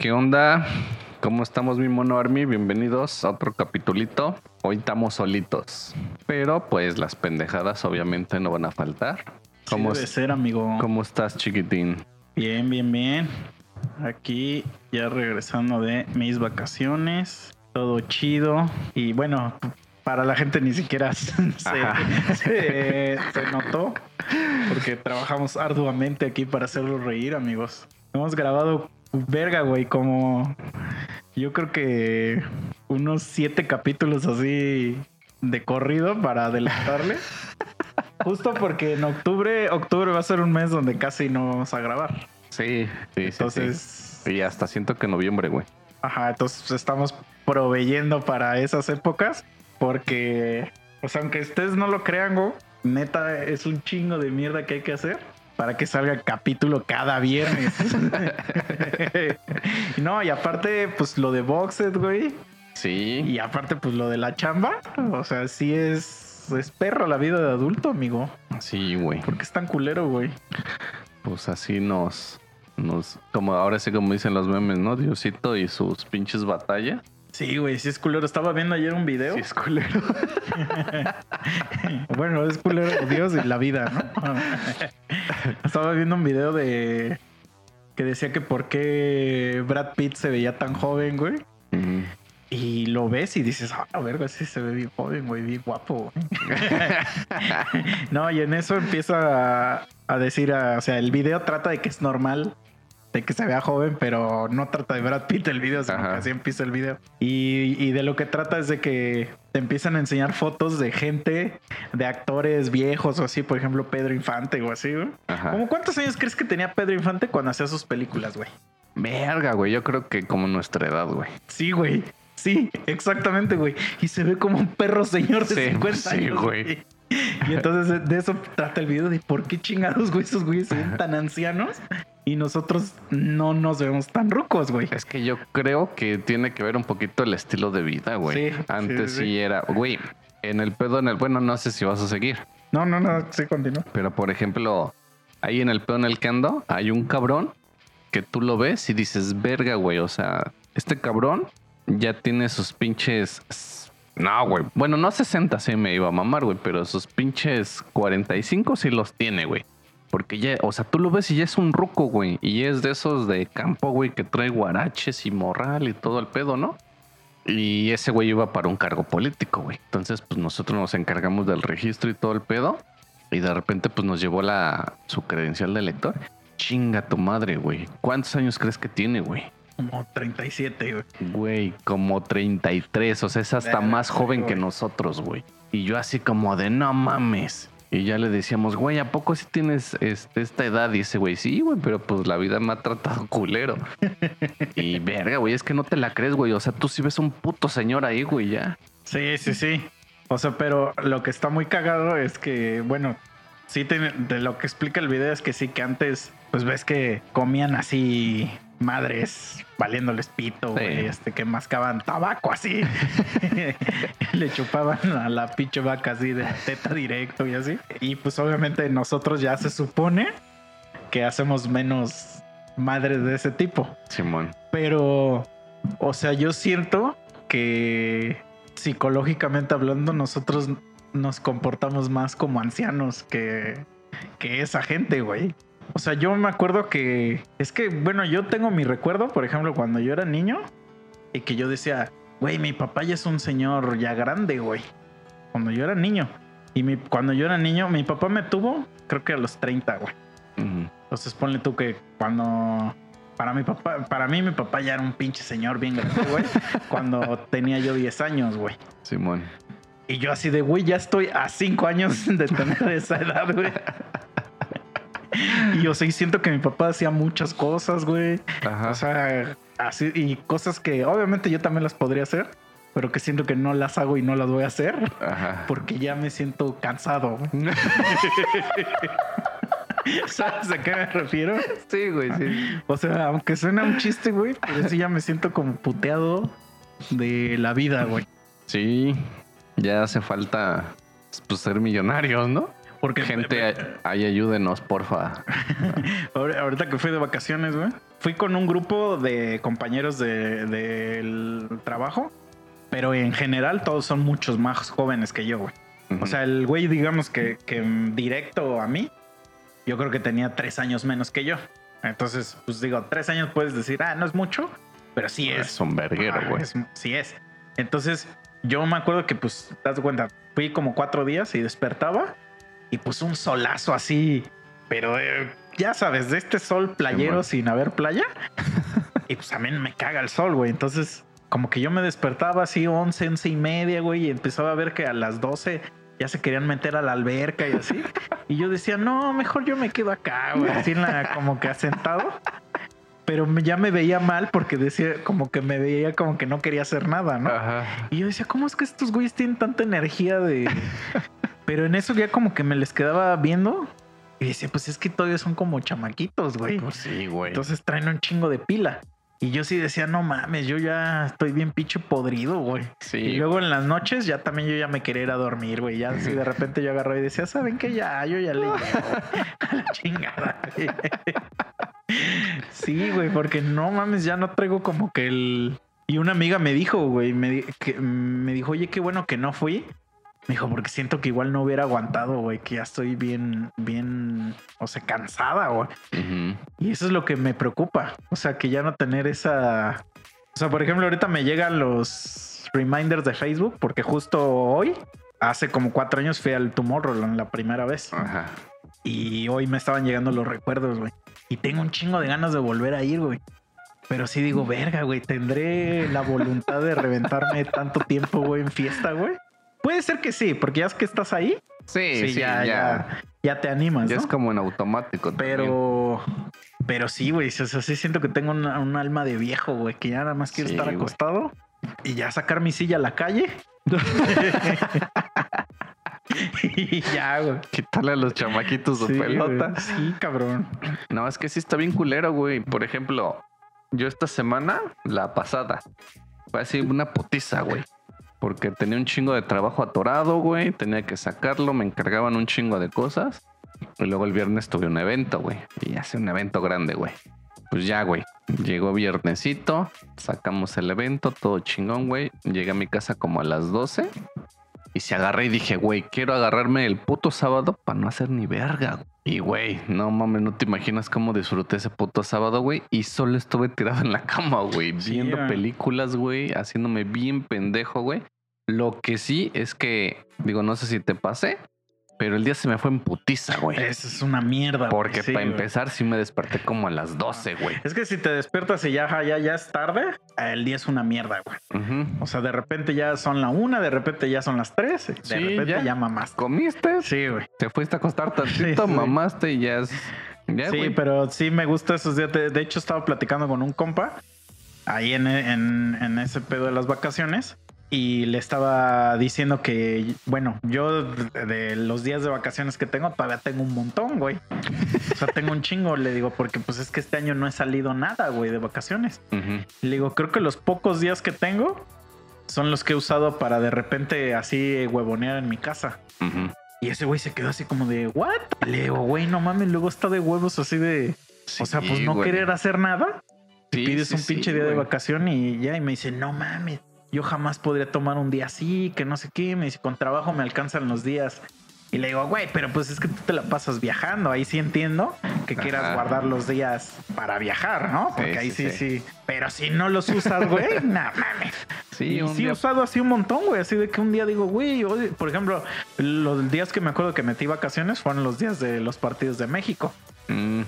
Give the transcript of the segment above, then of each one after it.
¿Qué onda? ¿Cómo estamos, mi mono Army? Bienvenidos a otro capitulito. Hoy estamos solitos, pero pues las pendejadas obviamente no van a faltar. ¿Cómo debe ser, amigo? ¿Cómo estás, chiquitín? Bien, bien, bien. Aquí ya regresando de mis vacaciones. Todo chido. Y bueno, para la gente ni siquiera se, se, notó. Porque trabajamos arduamente aquí para hacerlo reír, amigos. Hemos grabado verga, güey, como yo creo que unos siete capítulos así de corrido para adelantarle. Justo porque en octubre, octubre va a ser un mes donde casi no vamos a grabar. Sí, sí, entonces, sí. Y hasta siento que noviembre, güey. Ajá, entonces estamos proveyendo para esas épocas porque, pues aunque ustedes no lo crean, güey, neta es un chingo de mierda que hay que hacer para que salga el capítulo cada viernes. no, y aparte, pues lo de Boxed, güey. Sí. Y aparte, pues lo de la chamba. O sea, sí es, es perro la vida de adulto, amigo. Sí, güey. ¿Por qué es tan culero, güey? Pues así nos, nos, como ahora sí como dicen los memes, ¿no? Diosito y sus pinches batallas. Sí, güey, sí es culero. Estaba viendo ayer un video. Sí es culero. bueno, es culero Dios y la vida, ¿no? Estaba viendo un video de que decía que por qué Brad Pitt se veía tan joven, güey. Y lo ves y dices, ah, verga, sí se ve bien joven, güey, bien guapo. no, y en eso empieza a, a decir, o sea, el video trata de que es normal de que se vea joven, pero no trata de Brad Pitt el video, sino que así empieza el video. Y, de lo que trata es de que te empiezan a enseñar fotos de gente, de actores viejos o así, por ejemplo, Pedro Infante o así, güey. ¿Cómo cuántos años crees que tenía Pedro Infante cuando hacía sus películas, güey? Verga, güey, yo creo que como nuestra edad, güey. Sí, güey. Sí, exactamente, güey. Y se ve como un perro señor de 50 años. Sí, güey. Y entonces de eso trata el video de por qué chingados, güey, esos güeyes son tan ancianos y nosotros no nos vemos tan rucos, güey. Es que yo creo que tiene que ver un poquito el estilo de vida, güey. Sí, Antes sí, era, güey, en el pedo, en el, bueno, no sé si vas a seguir. No, no, no, sí, continúa. Pero por ejemplo, ahí en el pedo en el que ando, hay un cabrón que tú lo ves y dices, verga, güey, o sea, este cabrón ya tiene sus pinches no, güey. Bueno, no 60 sí me iba a mamar, güey, pero sus pinches 45 sí los tiene, güey. Porque ya, o sea, tú lo ves y ya es un ruco, güey. Y es de esos de campo, güey, que trae guaraches y morral y todo el pedo, ¿no? Y ese güey iba para un cargo político, güey. Entonces, pues nosotros nos encargamos del registro y todo el pedo. Y de repente, pues nos llevó la, su credencial de elector. Chinga tu madre, güey. ¿Cuántos años crees que tiene, güey? Como 37, güey. Güey, como 33. O sea, es hasta más joven que nosotros, güey. Y yo así como de no mames. Y ya le decíamos, güey, ¿a poco si tienes este, esta edad? Y ese güey, sí, güey, pero pues la vida me ha tratado culero. y verga, güey, es que no te la crees, güey. O sea, tú sí ves un puto señor ahí, güey, ya. Sí, sí, sí. O sea, pero lo que está muy cagado es que, bueno, sí, de lo que explica el video es que sí, que antes, pues ves que comían así madres valiéndoles pito, güey, este, que mascaban tabaco así. Le chupaban a la pinche vaca así de teta directo y así. Y pues obviamente nosotros ya se supone que hacemos menos madres de ese tipo. Simón. Pero, o sea, yo siento que psicológicamente hablando, nosotros nos comportamos más como ancianos que, que esa gente, güey. O sea, yo me acuerdo que. Es que, bueno, yo tengo mi recuerdo, por ejemplo, cuando yo era niño, y que yo decía, güey, mi papá ya es un señor ya grande, güey. Cuando yo era niño. Y mi, cuando yo era niño, mi papá me tuvo, creo que a los 30, güey. Entonces ponle tú que cuando. Para mi papá, para mí mi papá ya era un pinche señor bien grande, güey. cuando tenía yo 10 años, güey. Simón. Y yo así de, güey, ya estoy a 5 años de tener esa edad, güey. y yo sí siento que mi papá hacía muchas cosas, güey. O sea, así, y cosas que obviamente yo también las podría hacer, pero que siento que no las hago y no las voy a hacer porque ya me siento cansado. ¿Sabes a qué me refiero? Sí, güey, sí. O sea, aunque suena un chiste, güey, pero sí ya me siento como puteado de la vida, güey. Sí, ya hace falta pues, ser millonarios, ¿no? Porque Gente, ahí ayúdenos, porfa. Ahorita que fui de vacaciones, güey. Fui con un grupo de compañeros de- del trabajo. Pero en general todos son muchos más jóvenes que yo, güey. O sea, el güey, digamos que, que directo a mí, yo creo que tenía tres años menos que yo. Entonces, pues digo, tres años puedes decir, ah, no es mucho, pero sí es. es un verguero, Ah, güey. es- Sí es. Entonces, yo me acuerdo que, pues, das cuenta, fui como cuatro días y despertaba y pues un solazo así, pero eh, ya sabes, de este sol playero sin haber playa. y pues a mí me caga el sol, güey. Entonces, como que yo me despertaba así 11, 11 y media, güey, y empezaba a ver que a las 12 ya se querían meter a la alberca y así. Y yo decía, no, mejor yo me quedo acá, güey, así en la, como que asentado. Pero ya me veía mal porque decía, como que me veía como que no quería hacer nada, ¿no? Ajá. Y yo decía, ¿cómo es que estos güeyes tienen tanta energía de. Pero en eso ya como que me les quedaba viendo. Y decía, pues es que todavía son como chamaquitos, güey. Pues sí, güey. Entonces traen un chingo de pila. Y yo sí decía, no mames, yo ya estoy bien pinche podrido, güey. sí. Y luego en las noches ya también yo ya me quería ir a dormir, güey. Ya así de repente yo agarraba y decía, ¿saben qué? Ya, yo ya le llego a la chingada. güey". Sí, güey, porque no mames, ya no traigo como que el... Y una amiga me dijo, güey, me, que, me dijo, oye, qué bueno que no fui. Me dijo, porque siento que igual no hubiera aguantado, güey, que ya estoy bien, bien, o sea, cansada, güey. Y eso es lo que me preocupa. O sea, que ya no tener esa. O sea, por ejemplo, ahorita me llegan los reminders de Facebook, porque justo hoy, hace como cuatro años, fui al Tomorrowland la primera vez. Ajá. Y hoy me estaban llegando los recuerdos, güey. Y tengo un chingo de ganas de volver a ir, güey. Pero sí digo, verga, güey, tendré la voluntad de reventarme tanto tiempo, güey, en fiesta, güey. Puede ser que sí, porque ya es que estás ahí, Sí, sí, sí, ya, ya, ya, te animas, ya ¿no? es como en automático. también. Pero, pero sí, güey. O sea, sí siento que tengo un alma de viejo, güey, que ya nada más quiero Sí, estar acostado y ya sacar mi silla a la calle. y ya, güey. Quitarle a los chamaquitos su Sí, pelota. güey. Sí, cabrón. No, es que sí está bien culero, güey. Por ejemplo, yo esta semana, la pasada, fue así una putiza, güey. Porque tenía un chingo de trabajo atorado, güey. Tenía que sacarlo, me encargaban un chingo de cosas. Y luego el viernes tuve un evento, güey. Y hace un evento grande, güey. Pues ya, güey. Llegó viernesito, sacamos el evento, todo chingón, güey. Llegué a mi casa como a las 12. Y se agarré y dije, güey, quiero agarrarme el puto sábado para no hacer ni verga. Y, güey, no mames, no te imaginas cómo disfruté ese puto sábado, güey. Y solo estuve tirado en la cama, güey, Sí, viendo películas, güey, haciéndome bien pendejo, güey. Lo que sí es que, digo, no sé si te pasé, pero el día se me fue en putiza, güey. Eso es una mierda. Porque Sí, para güey. empezar sí me desperté como a las 12, güey. Es que si te despiertas y ya, ya, ya es tarde, el día es una mierda, güey. O sea, de repente ya son la una, de repente ya son las tres, de Sí, repente ya. ya, mamás. ¿Comiste? Sí, güey. Te fuiste a acostar tantito, Sí, sí. mamaste y ya es... Ya, Sí, güey. pero sí me gusta esos días. De, de hecho, estaba platicando con un compa ahí en, en- en ese pedo de las vacaciones y le estaba diciendo que, bueno, yo de, los días de vacaciones que tengo, todavía tengo un montón, güey. O sea, tengo un chingo, le digo, porque pues es que este año no he salido nada, güey, de vacaciones. Le digo, creo que los pocos días que tengo son los que he usado para de repente así huevonear en mi casa. Y ese güey se quedó así como de, ¿what? Le digo, güey, no mames, luego está de huevos así de... O sea, pues no güey. querer hacer nada. Sí, pides sí, un pinche día de vacación y ya, y me dice, no mames, yo jamás podría tomar un día así, que no sé qué. Me dice, con trabajo me alcanzan los días. Y le digo, güey, pero pues es que tú te la pasas viajando. Ahí sí entiendo que quieras guardar los días para viajar, ¿no? Porque Sí, ahí sí, sí, Pero si no los usas, güey, no mames. Sí, y un sí he día- usado así un montón, güey. Así de que un día digo, güey, por ejemplo, los días que me acuerdo que metí vacaciones fueron los días de los partidos de México. Mm,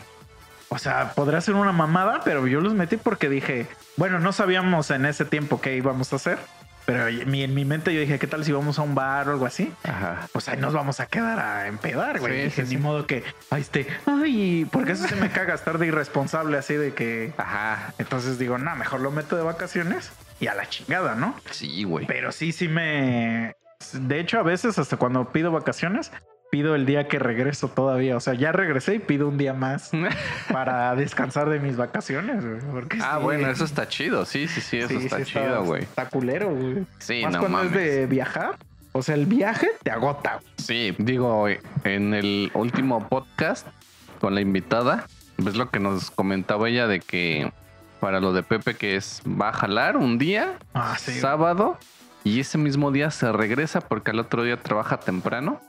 O sea, podría ser una mamada, pero yo los metí porque dije, bueno, no sabíamos en ese tiempo qué íbamos a hacer, pero en mi, en mi mente yo dije, ¿qué tal si vamos a un bar o algo así? ajá. Pues ahí nos vamos a quedar a empedar, güey. Sí, dije, sí, ni sí. modo que, ahí esté, ay, porque eso se me caga estar de irresponsable así de que... Ajá. Entonces digo, no, mejor lo meto de vacaciones y a la chingada, ¿no? Sí, güey. Pero sí, sí me... De hecho, a veces hasta cuando pido vacaciones, pido el día que regreso todavía. O sea, ya regresé y pido un día más para descansar de mis vacaciones, güey. Porque ah, sí, bueno, eso está chido. Sí, sí, sí, eso sí, está sí chido, güey. Está culero, güey. Sí, Más no cuando mames. es de viajar. O sea, el viaje te agota. Sí, digo, en el último podcast con la invitada, ves lo que nos comentaba ella de que para lo de Pepe que es va a jalar un día, Ah, sábado, y ese mismo día se regresa porque al otro día trabaja temprano.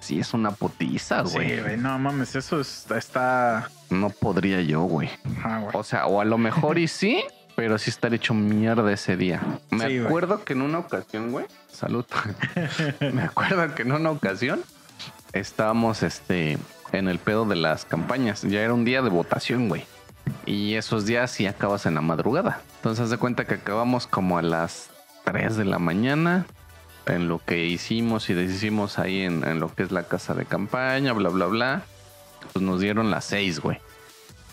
Sí, es una putiza, Sí, güey. güey, no mames, eso está. está... no podría yo, güey. Ah, güey. O sea, o a lo mejor y sí, pero sí estar hecho mierda ese día. Me Sí, güey. acuerdo que en una ocasión, güey, salud. Me acuerdo que en una ocasión estábamos este en el pedo de las campañas. Ya era un día de votación, güey. Y esos días sí acabas en la madrugada. Entonces de cuenta que acabamos como a las 3 de la mañana en lo que hicimos y deshicimos ahí en, en lo que es la casa de campaña, bla, bla, bla. Pues nos dieron las 6, güey.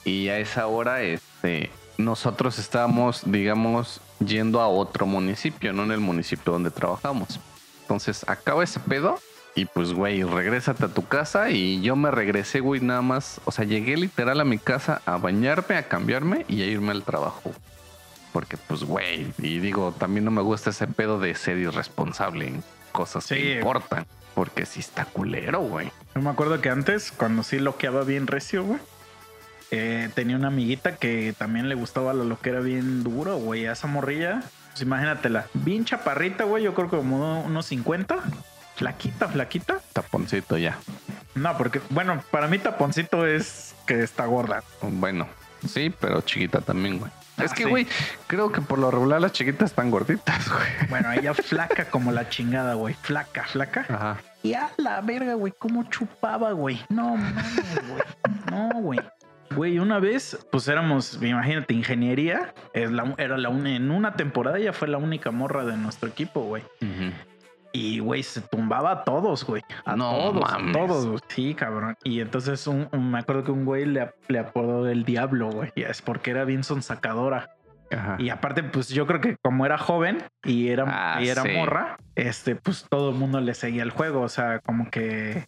Y a esa hora, este, nosotros estábamos, digamos, yendo a otro municipio, no en el municipio donde trabajamos. Entonces, acaba ese pedo y pues, güey, regrésate a tu casa. Y yo me regresé, güey, nada más. O sea, llegué literal a mi casa a bañarme, a cambiarme y a irme al trabajo. Porque, pues, güey, y digo, también no me gusta ese pedo de ser irresponsable en cosas Sí. que importan. Porque sí está culero, güey. Yo me acuerdo que antes, cuando sí loqueaba bien recio, güey, eh, tenía una amiguita que también le gustaba lo, lo que era bien duro, güey. A esa morrilla, pues imagínatela, bien chaparrita, güey, yo creo que como unos 50, flaquita, flaquita. Taponcito ya. No, porque, bueno, para mí taponcito es que está gorda. Bueno, sí, pero chiquita también, güey. Ah, es que, sí. güey, creo que por lo regular las chiquitas están gorditas, güey. Bueno, ella flaca como la chingada, güey. Flaca, flaca. Ajá. Y a la verga, güey, cómo chupaba, güey. No mames, güey. No, güey. Güey, una vez, pues éramos, imagínate, ingeniería. Es la- era la una, en una temporada ya fue la única morra de nuestro equipo, güey. Y, güey, se tumbaba a todos, güey. A No todos, mames. a todos, güey. Sí, cabrón. Y entonces un, un- me acuerdo que un güey le, le apodó el diablo, güey. Y es porque era bien sonsacadora. Ajá. Y aparte, pues yo creo que como era joven y era, Ah, y era sí. morra, este, pues todo el mundo le seguía el juego. O sea, como que,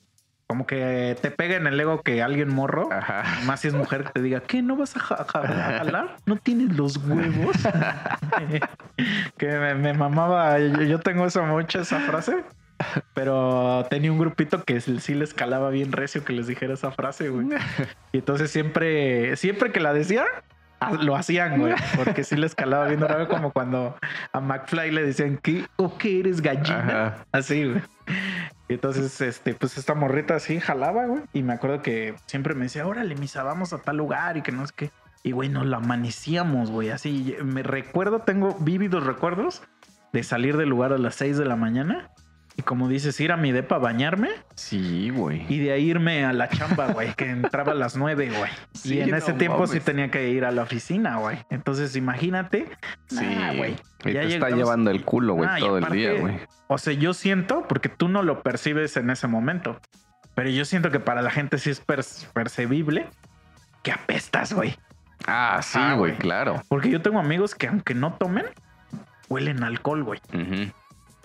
como que te pega en el ego que alguien morro, Ajá. más si es mujer, que te diga, ¿qué? ¿No vas a, ja- ja- a jalar? ¿No tienes los huevos? que me, me mamaba. Yo, tengo esa mucha esa frase. Pero tenía un grupito que sí les calaba bien recio que les dijera esa frase, güey. Y entonces siempre, siempre que la decía, lo hacían, güey. Porque sí les calaba bien raro, como cuando a McFly le decían que o que eres gallina. Ajá. Así, güey. Y entonces, este, pues esta morrita así jalaba, güey. Y me acuerdo que siempre me decía, órale, misa, vamos a tal lugar y que no sé qué. Y, güey, nos la amanecíamos, güey. Así, me recuerdo, tengo vívidos recuerdos de salir del lugar a las 6 de la mañana. Y como dices, ir a mi depa a bañarme Sí, güey. y de ahí irme a la chamba, güey, que entraba a las 9, güey. Sí, y en no ese tiempo sí tenía que ir a la oficina, güey. Entonces, imagínate. Sí, nah, güey. Y Ya te está llevando el culo, güey, todo el día, güey. O sea, yo siento, porque tú no lo percibes en ese momento, pero yo siento que para la gente sí es per- percibible que apestas, güey. Ah, sí, güey, claro. Porque yo tengo amigos que aunque no tomen, huelen alcohol, güey.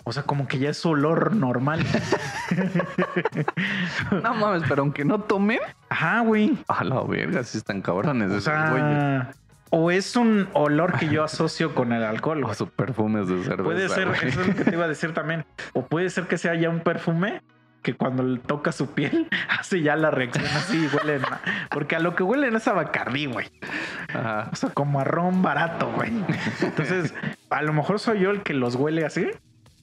O sea, como que ya es olor normal. No mames, pero aunque no tomen, Ajá, güey. a la verga, sí están cabrones O esos sea, o es un olor que yo asocio con el alcohol, O sus perfumes de cerveza. Puede ser, güey. eso es lo que te iba a decir también. O puede ser que sea ya un perfume que cuando le toca su piel hace ya la reacción así y huele. a- Porque a lo que huele es a Bacardí, güey. Ajá. O sea, como a ron barato, güey. Entonces, a lo mejor soy yo el que los huele así.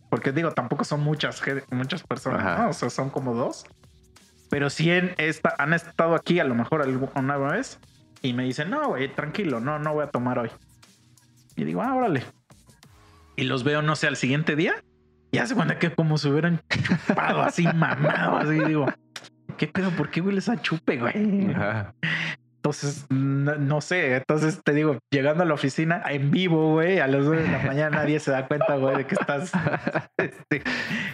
Porque digo, tampoco son muchas, muchas personas, Ajá. ¿no? O sea, son como dos. Pero sí en esta, han estado aquí a lo mejor alguna vez y me dicen, no, güey, tranquilo, no, no voy a tomar hoy. Y digo, ah, órale. Y los veo, no sé, al siguiente día. Y hace cuenta que como se hubieran chupado así, mamado, así. Digo, ¿qué pedo? ¿Por qué hueles a chupe, güey? Ajá. Entonces, no, no sé. Entonces te digo, llegando a la oficina en vivo, güey, a las 9 de la mañana nadie se da cuenta, güey, de que estás. Este,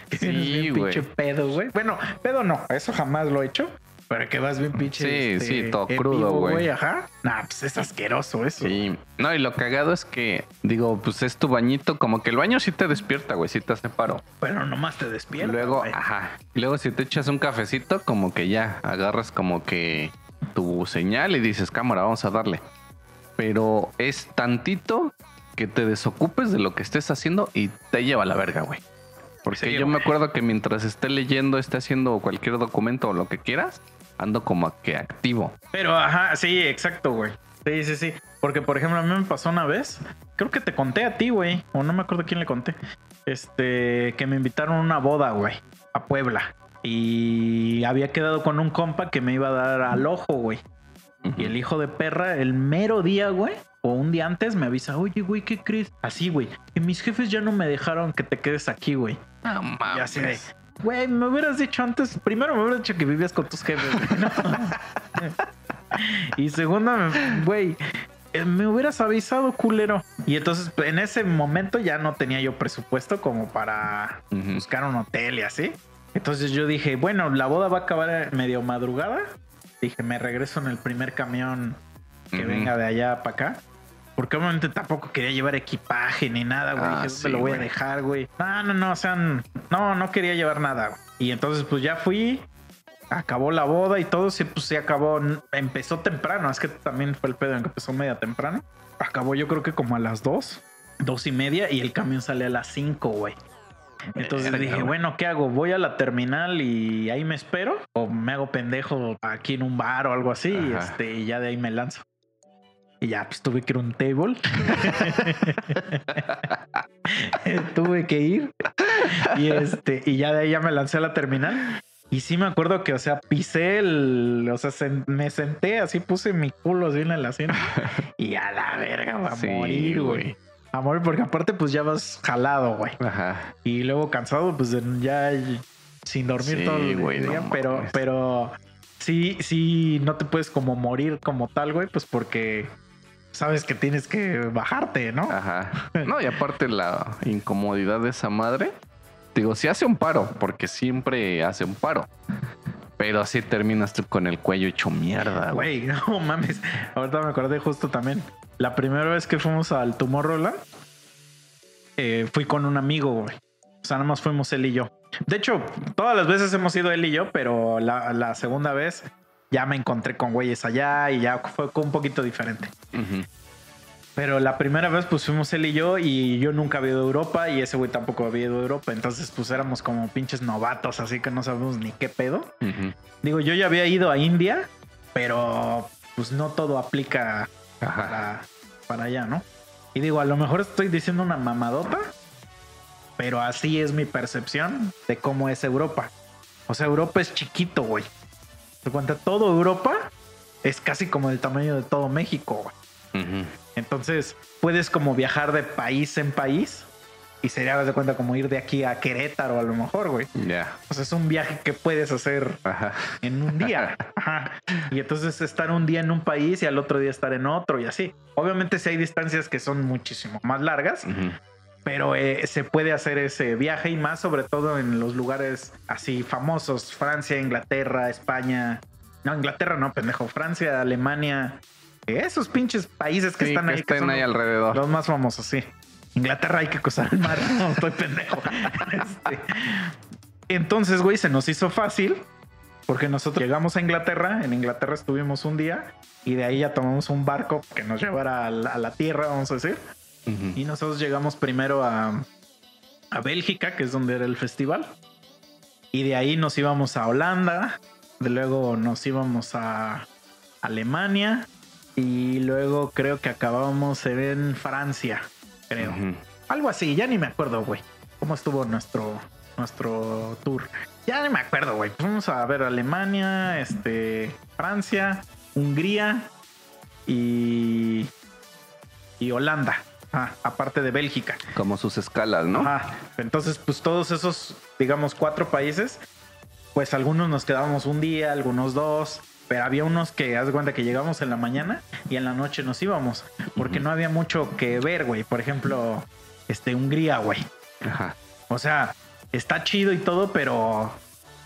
que Sí, güey. pinche pedo, güey. Bueno, pedo no, eso jamás lo he hecho. Pero que vas bien pinche. Sí, este, sí, todo en crudo, güey. Ajá. Nah, pues es asqueroso eso. Sí. No, y lo cagado es que, digo, pues es tu bañito, como que el baño sí te despierta, güey, sí te hace paro. Pero nomás te despierta. Luego, güey. ajá. Y luego si te echas un cafecito, como que ya agarras como que tu señal y dices, cámara, vamos a darle. Pero es tantito que te desocupes de lo que estés haciendo y te lleva a la verga, güey. Porque Sí, yo me acuerdo que mientras esté leyendo, esté haciendo cualquier documento o lo que quieras, ando como que activo. Pero, ajá, sí, exacto, güey. Sí, sí, sí. Porque, por ejemplo, a mí me pasó una vez, creo que te conté a ti, güey, o no me acuerdo quién le conté, este, que me invitaron a una boda, güey, a Puebla. Y había quedado con un compa que me iba a dar al ojo, güey. Y el hijo de perra, el mero día, güey, o un día antes, me avisa, oye, güey, ¿qué crees? Así, güey, que mis jefes ya no me dejaron que te quedes aquí, güey. No Y así de, mames. güey, me hubieras dicho antes, primero me hubieras dicho que vivías con tus jefes, güey, ¿no? y segundo, güey, eh, me hubieras avisado, culero. Y entonces, en ese momento ya no tenía yo presupuesto como para buscar un hotel y así. Entonces yo dije, bueno, la boda va a acabar medio madrugada. Dije, me regreso en el primer camión que venga de allá para acá. Porque obviamente tampoco quería llevar equipaje ni nada, güey. Ah, Dije, ¿dónde sí, lo voy a dejar, güey? No, no, no, o sea, no, no quería llevar nada. güey. Y entonces pues ya fui, acabó la boda y todo, sí, pues sí acabó, empezó temprano, es que también fue el pedo en que empezó media temprano. Acabó yo creo que como a las dos, dos y media y el camión sale a las cinco, güey. Entonces Verga, dije, güey. bueno, ¿qué hago? ¿Voy a la terminal y ahí me espero? ¿O me hago pendejo aquí en un bar o algo así? Ajá. este, y ya de ahí me lanzo. Y ya, pues tuve que ir a un table. tuve que ir. Y este, y ya de ahí ya me lancé a la terminal. Y sí me acuerdo que, o sea, pisé el. O sea, me senté así, puse mi culo así en el asiento. Y a la verga, va a Sí, morir, güey. A morir, porque aparte, pues ya vas jalado, güey. Ajá. Y luego cansado, pues ya sin dormir Sí, todo el güey, día. no pero, mames. pero sí, sí, no te puedes como morir como tal, güey, pues porque sabes que tienes que bajarte, ¿no? Ajá. No, y aparte la incomodidad de esa madre. Digo, sí hace un paro, porque siempre hace un paro. Pero así terminas tú con el cuello hecho mierda, güey. Güey, no mames. Ahorita me acordé justo también. La primera vez que fuimos al Tomorrowland, eh, fui con un amigo, güey. O sea, nada más fuimos él y yo. De hecho, todas las veces hemos ido él y yo, pero la, la segunda vez ya me encontré con güeyes allá y ya fue un poquito diferente. Pero la primera vez pues fuimos él y yo y yo nunca había ido a Europa y ese güey tampoco había ido a Europa. Entonces pues éramos como pinches novatos, así que no sabemos ni qué pedo. Digo, yo ya había ido a India, pero pues no todo aplica para, para allá, ¿no? Y digo, a lo mejor estoy diciendo una mamadota, pero así es mi percepción de cómo es Europa. O sea, Europa es chiquito, güey. Te cuenta, todo Europa es casi como del tamaño de todo México, güey. Entonces, puedes como viajar de país en país y sería, de cuenta, como ir de aquí a Querétaro a lo mejor, güey. Ya. O sea, es un viaje que puedes hacer Ajá. en un día. Ajá. Y entonces estar un día en un país y al otro día estar en otro y así. Obviamente sí hay distancias que son muchísimo más largas. Pero eh, se puede hacer ese viaje y más sobre todo en los lugares así famosos, Francia, Inglaterra, España. No, Inglaterra no, pendejo. Francia, Alemania. Esos pinches países que Sí, están que ahí. que estén son ahí alrededor. los más famosos, sí. Inglaterra hay que cruzar el mar. No, estoy pendejo. Este, Entonces, güey, se nos hizo fácil porque nosotros llegamos a Inglaterra. En Inglaterra estuvimos un día y de ahí ya tomamos un barco que nos llevara a la, a la tierra, vamos a decir. Y nosotros llegamos primero a, a Bélgica, que es donde era el festival. Y de ahí nos íbamos a Holanda. De luego nos íbamos a Alemania. Y luego creo que acabábamos en Francia, creo. Algo así, ya ni me acuerdo, güey. ¿Cómo estuvo nuestro, nuestro tour? Ya ni me acuerdo, güey. Fuimos a ver Alemania, este, Francia, Hungría y, y Holanda. Ah, aparte de Bélgica. Como sus escalas, ¿no? Ajá. Entonces, pues todos esos, digamos, cuatro países, pues algunos nos quedábamos un día, algunos dos, pero había unos que, haz de cuenta que llegamos en la mañana y en la noche nos íbamos, porque no había mucho que ver, güey. Por ejemplo, este, Hungría, güey. Ajá. O sea, está chido y todo, pero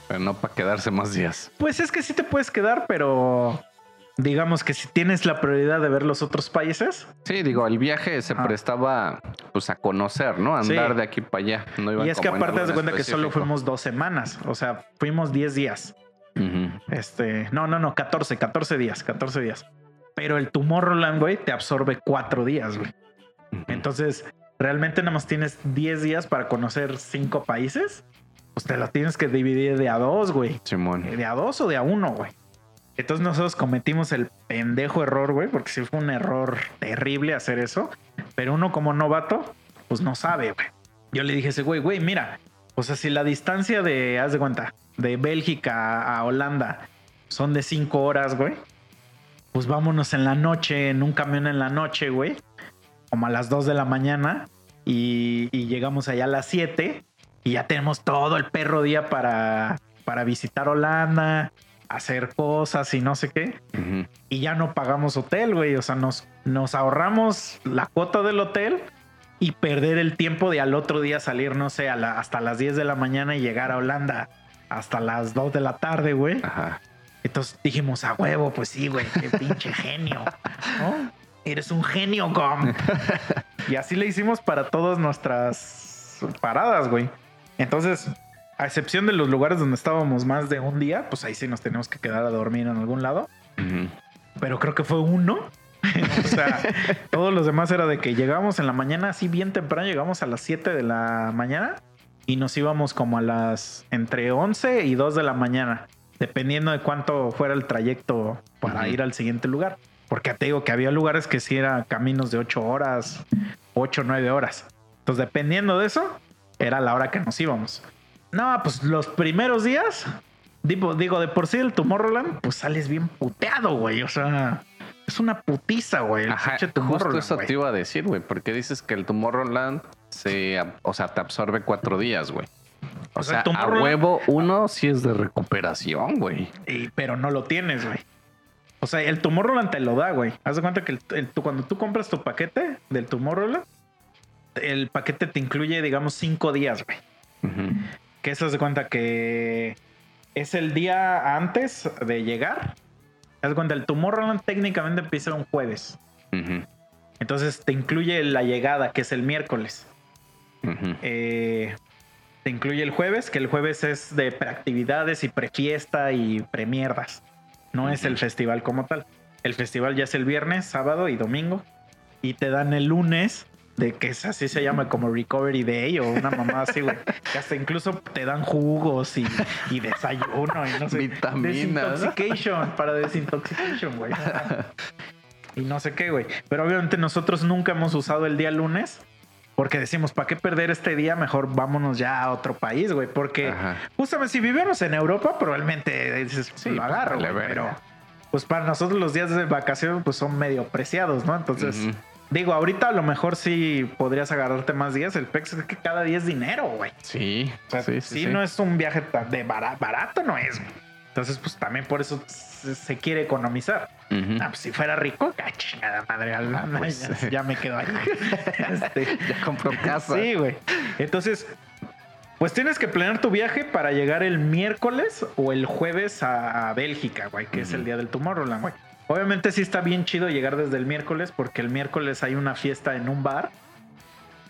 Pero no para quedarse más días. pues es que sí te puedes quedar, pero digamos que si tienes la prioridad de ver los otros países, Sí, digo, el viaje se Ajá. prestaba pues a conocer, ¿no? Andar Sí. de aquí para allá. No iban y es que aparte de algo cuenta que solo fuimos dos semanas, o sea, fuimos 10 días. Este, no, no, no, 14, 14 días, 14 días. Pero el Tomorrowland, güey, te absorbe cuatro días, güey. Entonces, realmente nada más tienes 10 días para conocer cinco países, pues te lo tienes que dividir de a dos, güey. Simón. De a dos o de a uno, güey. Entonces nosotros cometimos el pendejo error, güey, porque sí fue un error terrible hacer eso. Pero uno como novato, pues no sabe, güey. Yo le dije ese güey, güey, mira, o sea, si la distancia de, haz de cuenta, de Bélgica a Holanda son de cinco horas, güey, pues vámonos en la noche, en un camión en la noche, güey, como a las 2 de la mañana y, y llegamos allá a las 7 y ya tenemos todo el perro día para, para visitar Holanda, hacer cosas y no sé qué. Y ya no pagamos hotel, güey. O sea, nos, nos ahorramos la cuota del hotel y perder el tiempo de al otro día salir, no sé, a la- hasta las 10 de la mañana y llegar a Holanda hasta las 2 de la tarde, güey. Ajá. Entonces dijimos, a huevo, pues sí, güey, qué pinche genio, ¿no? Eres un genio, Gom. y así le hicimos para todas nuestras paradas, güey. Entonces, a excepción de los lugares donde estábamos más de un día, pues ahí sí nos tenemos que quedar a dormir en algún lado. Pero creo que fue uno. o sea, todos los demás era de que llegábamos en la mañana, así bien temprano, llegamos a las 7 de la mañana y nos íbamos como a las entre 11 y 2 de la mañana, dependiendo de cuánto fuera el trayecto para ir al siguiente lugar. Porque te digo que había lugares que sí eran caminos de 8 horas, 8 o 9 horas. Entonces, dependiendo de eso, era la hora que nos íbamos. No, pues los primeros días, digo, digo de por sí el Tomorrowland, pues sales bien puteado, güey. O sea, es una putiza, güey. El Ajá, justo eso güey. te iba a decir, güey. porque dices que el Tomorrowland se, o sea, te absorbe cuatro días, güey? O, O sea, sea, a huevo uno sí es de recuperación, güey. Y- pero no lo tienes, güey. O sea, el Tomorrowland te lo da, güey. Haz de cuenta que el- cuando tú compras tu paquete del Tomorrowland, el paquete te incluye, digamos, cinco días, güey. Que eso de cuenta que es el día antes de llegar. Haz de cuenta, el Tomorrowland técnicamente empieza un jueves. Entonces te incluye la llegada, que es el miércoles. Eh, te incluye el jueves, que el jueves es de preactividades y prefiesta y premierdas. No es el festival como tal. El festival ya es el viernes, sábado y domingo. Y te dan el lunes, de que es así se llama como Recovery Day o una mamá así, güey. Que hasta incluso te dan jugos y, y desayuno y no sé. Vitaminas. Desintoxication, para desintoxication, güey. Y no sé qué, güey. Pero obviamente nosotros nunca hemos usado el día lunes porque decimos, ¿para qué perder este día? Mejor vámonos ya a otro país, güey. Porque Ajá. justamente si vivimos en Europa, probablemente dices, Sí, lo agarro, vale, güey, pero pues para nosotros los días de vacación pues son medio preciados, ¿no? Entonces, Ujú. Digo, ahorita a lo mejor sí podrías agarrarte más días. El pex es que cada día es dinero, güey. Sí, O sea, sí, sí, sí, no es un viaje tan de bara- barato, no es. güey. Entonces, pues también por eso se, quiere economizar. Ah, pues si fuera rico, ah, chingada madre, Ah, pues, ya, ya me quedo ahí. Este, Ya compró casa. sí, güey. Entonces, pues tienes que planear tu viaje para llegar el miércoles o el jueves a Bélgica, güey, que es el día del Tomorrowland, güey. Obviamente sí está bien chido llegar desde el miércoles porque el miércoles hay una fiesta en un bar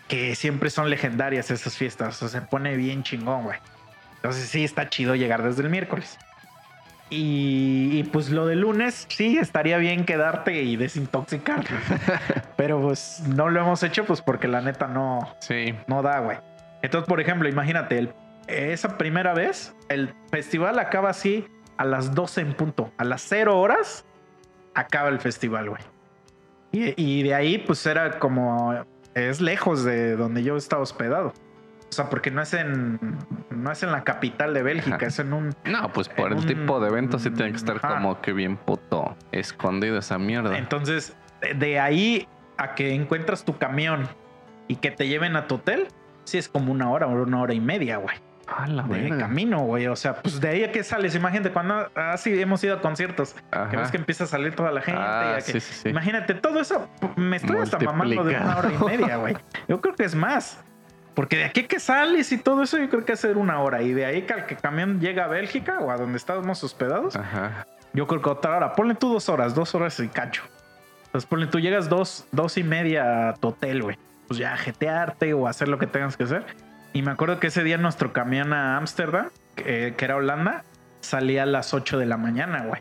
que siempre son legendarias esas fiestas, o sea, se pone bien chingón, güey. Entonces sí está chido llegar desde el miércoles. Y, y, pues lo de lunes, sí, estaría bien quedarte y desintoxicarte. Pero pues no lo hemos hecho pues porque la neta no, Sí. no da, güey. Entonces, por ejemplo, imagínate, el- esa primera vez, el festival acaba así a las 12 en punto. A las 0 horas acaba el festival, güey. Y, y de ahí, pues era como. Es lejos de donde yo estaba hospedado. O sea, porque no es en. No es en la capital de Bélgica, Ajá. es en un. No, pues por el un- tipo de evento sí tiene que estar Ajá. como que bien puto escondido esa mierda. Entonces, de- de ahí a que encuentras tu camión y que te lleven a tu hotel, sí es como una hora o una hora y media, güey. Ah, la de verga. camino, güey. O sea, pues de ahí a que sales. Imagínate cuando así hemos ido a conciertos. Que Ajá. ves que empieza a salir toda la gente. Ah, y a que- sí, sí, sí. Imagínate todo eso. Me estoy hasta mamando de una hora y media, güey. Yo creo que es más. Porque de aquí a que sales y todo eso, yo creo que ser una hora. Y de ahí que al que camión llega a Bélgica o a donde estábamos hospedados, Ajá. yo creo que otra hora. Ponle tú dos horas, dos horas y cacho. Entonces ponle tú llegas dos, dos y media a tu hotel, güey. Pues ya jetearte o hacer lo que tengas que hacer. Y me acuerdo que ese día nuestro camión a Ámsterdam, que, que era Holanda, salía a las 8 de la mañana, güey.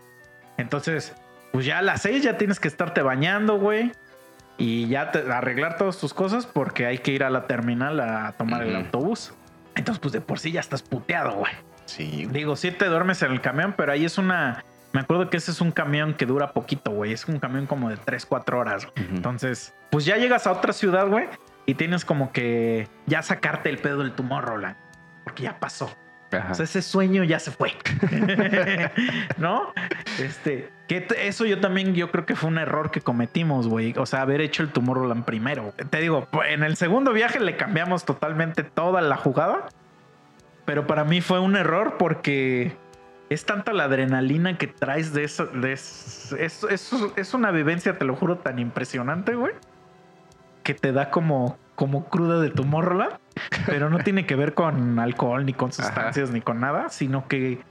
Entonces, pues ya a las 6 ya tienes que estarte bañando, güey. y ya te, arreglar todas tus cosas porque hay que ir a la terminal a tomar el autobús. Entonces, pues de por sí ya estás puteado, güey. Sí. Digo, sí te duermes en el camión, pero ahí es una. Me acuerdo que ese es un camión que dura poquito, güey. Es un camión como de 3, 4 horas. güey. Entonces, pues ya llegas a otra ciudad, güey, y tienes como que ya sacarte el pedo del tumor, Roland. Porque ya pasó. O sea, ese sueño ya se fue. ¿No? Este, que eso yo también, yo creo que fue un error que cometimos, güey. O sea, haber hecho el Tomorrowland primero. Te digo, en el segundo viaje le cambiamos totalmente toda la jugada. Pero para mí fue un error porque es tanta la adrenalina que traes de eso. De eso, es, es- es una vivencia, te lo juro, tan impresionante, güey. Que te da como, como cruda de Tomorrowland. Pero no tiene que ver con alcohol, ni con sustancias, ni con nada, sino que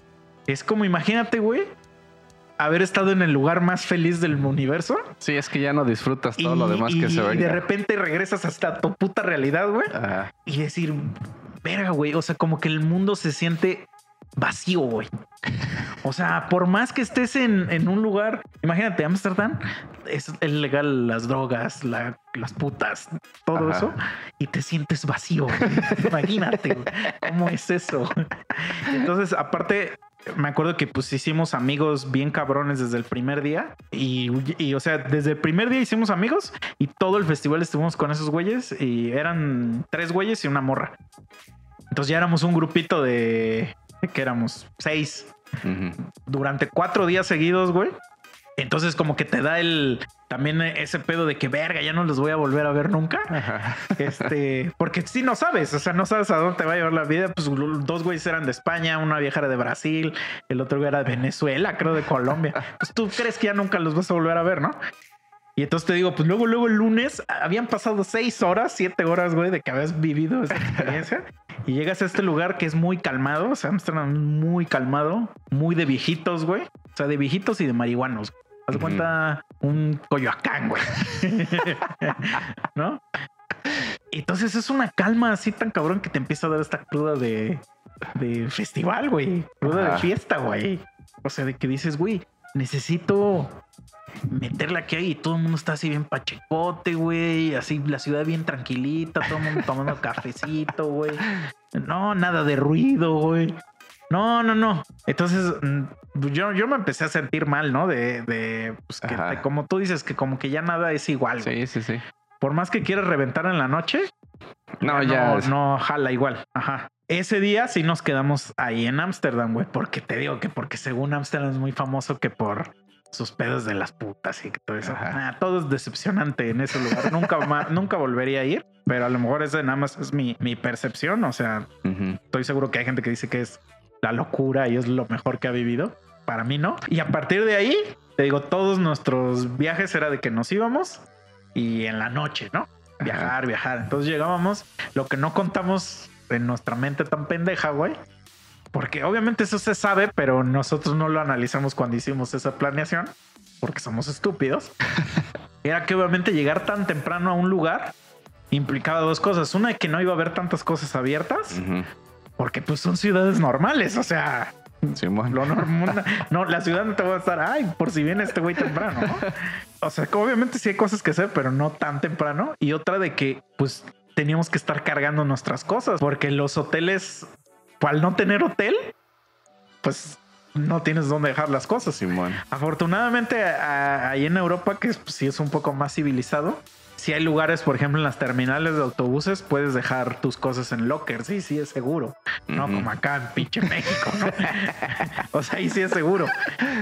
es como, imagínate, güey, haber estado en el lugar más feliz del universo Sí, es que ya no disfrutas todo lo demás que y se de venga. repente regresas hasta tu puta realidad, güey, Ajá. y decir, verga, güey, o sea, como que el mundo se siente vacío, güey. O sea, por más que estés en, en un lugar, imagínate, Ámsterdam, es legal las drogas, la- las putas, todo Ajá. eso, y te sientes vacío. Imagínate, ¿cómo es eso? Entonces, aparte, me acuerdo que pues hicimos amigos bien cabrones desde el primer día y, y, o sea, desde el primer día hicimos amigos y todo el festival estuvimos con esos güeyes y eran tres güeyes y una morra. Entonces ya éramos un grupito de, de que éramos seis Durante cuatro días seguidos, güey. Entonces como que te da el también ese pedo de que verga, ya no los voy a volver a ver nunca. Ajá. Este, porque si no sabes, o sea, no sabes a dónde te va a llevar la vida. Pues dos güeyes eran de España, una vieja era de Brasil, el otro güey era de Venezuela, creo de Colombia. Pues tú crees que ya nunca los vas a volver a ver, ¿no? Y entonces te digo, pues luego, luego el lunes habían pasado seis horas, siete horas, güey, de que habías vivido esa experiencia. y llegas a este lugar que es muy calmado, o sea, Amsterdam muy calmado, muy de viejitos, güey. O sea, de viejitos y de marihuanos. Haz cuenta un Coyoacán, güey. ¿No? Entonces es una calma así tan cabrón que te empieza a dar esta cruda de, de festival, güey. Cruda de fiesta, güey. O sea, de que dices, güey, necesito meterla aquí y todo el mundo está así bien pachecote, güey. Así la ciudad bien tranquilita, todo el mundo tomando cafecito, güey. No, nada de ruido, güey. No, no, no. Entonces mm, yo, yo me empecé a sentir mal, ¿no? De, de pues que te- como tú dices, que como que ya nada es igual. Sí, sí, sí. Por más que quieras reventar en la noche, No, ya ya. no jala igual. Ajá. Ese día sí nos quedamos ahí en Ámsterdam, güey, porque te digo que porque según Ámsterdam es muy famoso que por sus pedos de las putas y todo eso. Nah, todo es decepcionante en ese lugar. nunca, nunca volvería a ir, pero a lo mejor ese nada más es mi, mi percepción. O sea, estoy seguro que hay gente que dice que es la locura y es lo mejor que ha vivido. Para mí no. Y a partir de ahí, te digo, todos nuestros viajes era de que nos íbamos y en la noche, ¿no? Viajar, viajar. Entonces llegábamos, lo que no contamos en nuestra mente tan pendeja, güey. Porque obviamente eso se sabe, pero nosotros no lo analizamos cuando hicimos esa planeación, porque somos estúpidos. Era que obviamente llegar tan temprano a un lugar implicaba dos cosas. Una, que no iba a haber tantas cosas abiertas, Ujú. porque pues son ciudades normales, o sea, Simón. lo normal. No, la ciudad no te va a estar, ay, por si viene este güey temprano, ¿no? O sea, que obviamente sí hay cosas que hacer, pero no tan temprano. Y otra de que, pues, teníamos que estar cargando nuestras cosas, porque los hoteles, al no tener hotel, pues no tienes dónde dejar las cosas. Simón. Afortunadamente, a- ahí en Europa, que es- pues, sí es un poco más civilizado, si hay lugares, por ejemplo, en las terminales de autobuses, puedes dejar tus cosas en lockers. Sí, sí, es seguro. No como acá en pinche México, ¿no? o sea, ahí sí es seguro.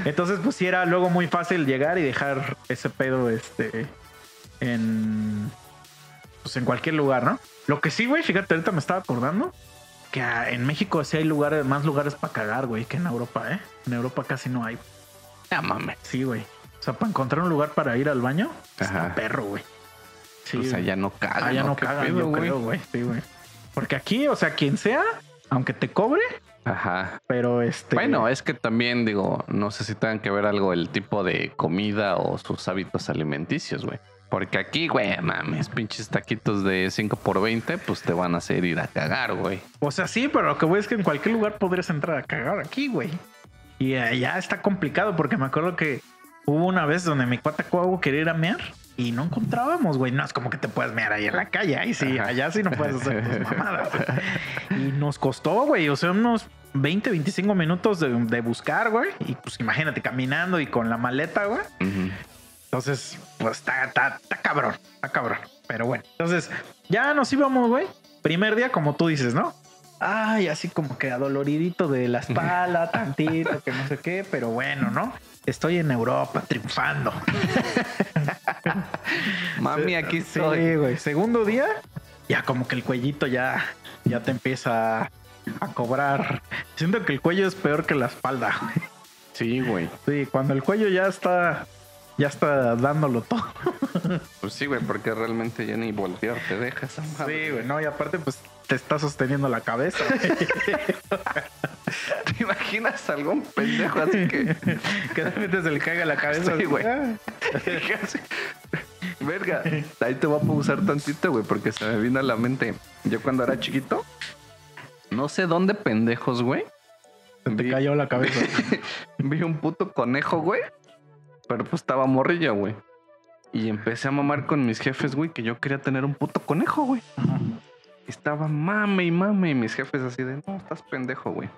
Entonces, pues sí era luego muy fácil llegar y dejar ese pedo este en pues en cualquier lugar, ¿no? Lo que sí, güey, fíjate, ahorita me estaba acordando que ah, en México sí hay lugares, más lugares para cagar, güey, que en Europa, ¿eh? En Europa casi no hay. Ya mames. Sí, güey. O sea, para encontrar un lugar para ir al baño, está Ajá. perro, güey. Sí, o sea, ya no cagan. Ah, ya no ¿Qué cagan, pedo, yo güey? creo, güey. Sí, güey. Porque aquí, o sea, quien sea, aunque te cobre, Ajá. pero este. Bueno, es que también digo, no sé si tengan que ver algo el tipo de comida o sus hábitos alimenticios, güey. Porque aquí, güey, mames, pinches taquitos de 5 por 20, pues te van a hacer ir a cagar, güey. O sea, sí, pero lo que voy es que en cualquier lugar podrías entrar a cagar aquí, güey. Y allá está complicado porque me acuerdo que hubo una vez donde mi cuata Cuau quería ir a mear y no encontrábamos, güey. No es como que te puedes mear ahí en la calle. Ahí sí, Ajá. allá sí no puedes hacer tus mamadas. Y nos costó, güey. O sea, unos 20, 25 minutos de, de buscar, güey. Y pues imagínate caminando y con la maleta, güey. Ujú. Entonces, pues está, está, está cabrón, está cabrón. Pero bueno, entonces ya nos íbamos, güey. Primer día, como tú dices, ¿no? Ay, así como que adoloridito de la espalda, tantito, que no sé qué, pero bueno, ¿no? Estoy en Europa triunfando. Mami, aquí estoy. Sí, güey. Segundo día, ya como que el cuellito ya, ya te empieza a cobrar. Siento que el cuello es peor que la espalda. güey. Sí, güey. Sí, cuando el cuello ya está, ya está dándolo todo. Pues sí, güey, porque realmente ya ni voltear te dejas. Sí, güey, no, y aparte, pues te está sosteniendo la cabeza. ¿Te imaginas algún pendejo así que... que de repente se le caiga la cabeza. Sí, güey. Ah. Verga, ahí te voy a pausar tantito, güey, porque se me vino a la mente. Yo cuando era chiquito, no sé dónde pendejos, güey. Se te Vi- cayó la cabeza. Vi un puto conejo, güey. Pero pues estaba morrillo, güey. Y empecé a mamar con mis jefes, güey, que yo quería tener un puto conejo, güey. Y estaba mame y mame. Y mis jefes así de, no, estás pendejo, güey.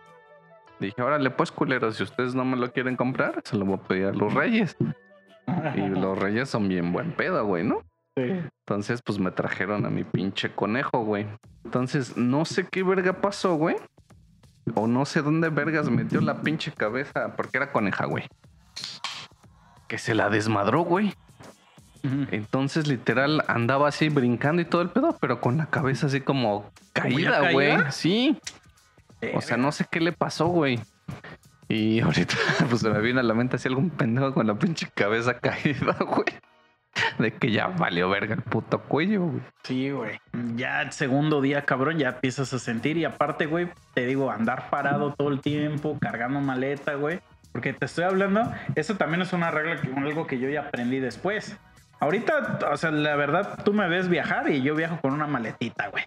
Dije, órale, pues culero, si ustedes no me lo quieren comprar, se lo voy a pedir a los reyes. Y los reyes son bien buen pedo, güey, ¿no? Sí. Entonces, pues me trajeron a mi pinche conejo, güey. Entonces, no sé qué verga pasó, güey. O no sé dónde vergas metió la pinche cabeza, porque era coneja, güey. Que se la desmadró, güey. Entonces, literal, andaba así brincando y todo el pedo, pero con la cabeza así como caída? güey. Sí. O sea, no sé qué le pasó, güey. Y ahorita, pues se me viene a la mente así algún pendejo con la pinche cabeza caída, güey. De que ya valió verga el puto cuello, güey. Sí, güey. Ya el segundo día, cabrón, ya empiezas a sentir. Y aparte, güey, te digo, andar parado todo el tiempo, cargando maleta, güey. Porque te estoy hablando, eso también es una regla, que, algo que yo ya aprendí después. Ahorita, o sea, la verdad, tú me ves viajar y yo viajo con una maletita, güey.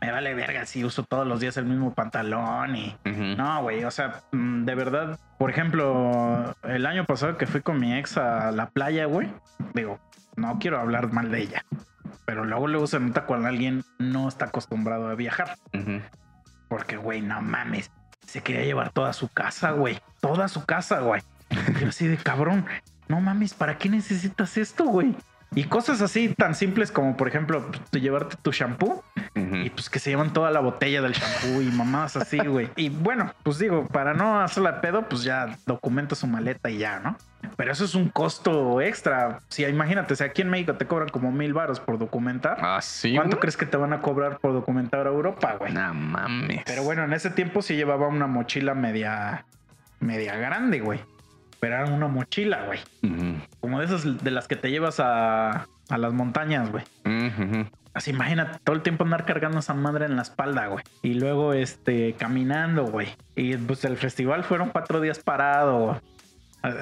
Me vale verga si uso todos los días el mismo pantalón y... No, güey, o sea, mm, de verdad, por ejemplo, el año pasado que fui con mi ex a la playa, güey, digo, no quiero hablar mal de ella, pero luego luego se nota cuando alguien no está acostumbrado a viajar, porque, güey, no mames, se quería llevar toda su casa, güey, toda su casa, güey. Yo así de cabrón, no mames, ¿para qué necesitas esto, güey? Y cosas así tan simples como, por ejemplo, pues, llevarte tu shampoo y pues que se llevan toda la botella del shampoo y mamás así, güey. Y bueno, pues digo, para no hacerla pedo, pues ya documenta su maleta y ya, ¿no? Pero eso es un costo extra. Si imagínate, si aquí en México te cobran como mil baros por documentar, Ah, sí. ¿cuánto güey? crees que te van a cobrar por documentar a Europa, güey? No mames. Pero bueno, en ese tiempo sí llevaba una mochila media, media grande, güey. Pero era una mochila, güey. Como de esas de las que te llevas a, a las montañas, güey. Así imagínate todo el tiempo andar cargando esa madre en la espalda, güey. Y luego, este, caminando, güey. Y pues el festival fueron cuatro días parado. a- a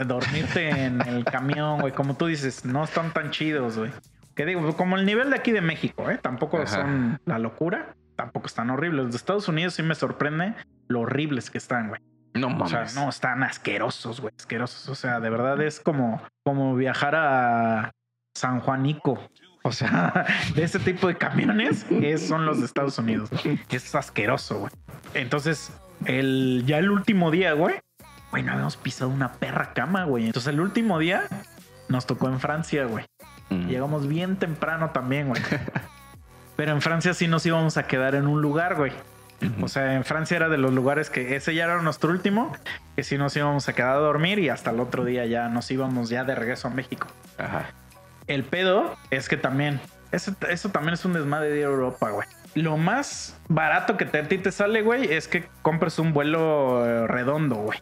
Dormirte en el camión, güey. Como tú dices, no están tan chidos, güey. Que digo, como el nivel de aquí de México, ¿eh? Tampoco Ajá. son la locura. Tampoco están horribles. Los de Estados Unidos sí me sorprende lo horribles que están, güey. No O sea, mames. no, están asquerosos, güey. Asquerosos. O sea, de verdad es como, como viajar a San Juanico. O sea, de ese tipo de camiones es- son los de Estados Unidos. Es asqueroso, güey. Entonces, el, ya el último día, güey, güey, no habíamos pisado una perra cama, güey. Entonces, el último día nos tocó en Francia, güey. Ujú. Llegamos bien temprano también, güey. Pero en Francia sí nos íbamos a quedar en un lugar, güey. O sea, en Francia era de los lugares que ese ya era nuestro último, que sí nos íbamos a quedar a dormir y hasta el otro día ya nos íbamos ya de regreso a México. Ajá. El pedo es que también, eso, eso también es un desmadre de Europa, güey. Lo más barato que te, a ti te sale, güey, es que compres un vuelo redondo, güey.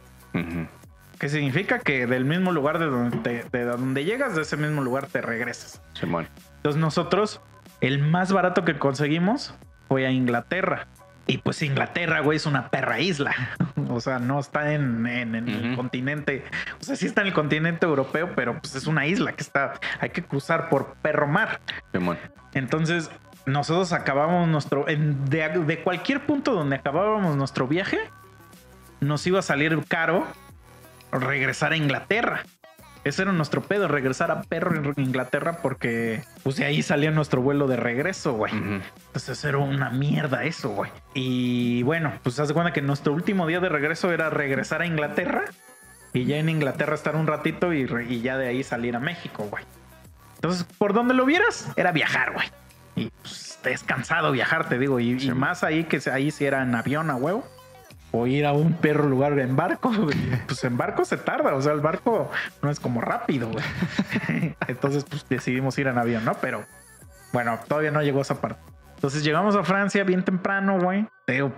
Que significa que del mismo lugar de donde, te- de donde llegas, de ese mismo lugar te regresas. Simón. Entonces nosotros, el más barato que conseguimos fue a Inglaterra. Y pues Inglaterra, güey, es una perra isla. O sea, no está en, en- en el continente. O sea, sí está en el continente europeo, pero pues es una isla que está, hay que cruzar por perro mar. Simón. Entonces, nosotros acabamos nuestro, en- de, de cualquier punto donde acabábamos nuestro viaje, nos iba a salir caro regresar a Inglaterra. Ese era nuestro pedo, regresar a perro en Inglaterra porque pues de ahí salía nuestro vuelo de regreso, güey. Ujú. Entonces era una mierda eso, güey. Y bueno, pues haz de cuenta que nuestro último día de regreso era regresar a Inglaterra y ya en Inglaterra estar un ratito y, ya de ahí salir a México, güey. Entonces, por donde lo vieras, era viajar, güey. Y pues es cansado viajar, te digo. Y, más ahí que ahí si era en avión a huevo. O ir a un perro lugar en barco. Pues en barco se tarda. O sea, el barco no es como rápido, güey. Entonces, pues decidimos ir en avión, ¿no? Pero bueno, todavía no llegó esa parte. Entonces llegamos a Francia bien temprano, güey.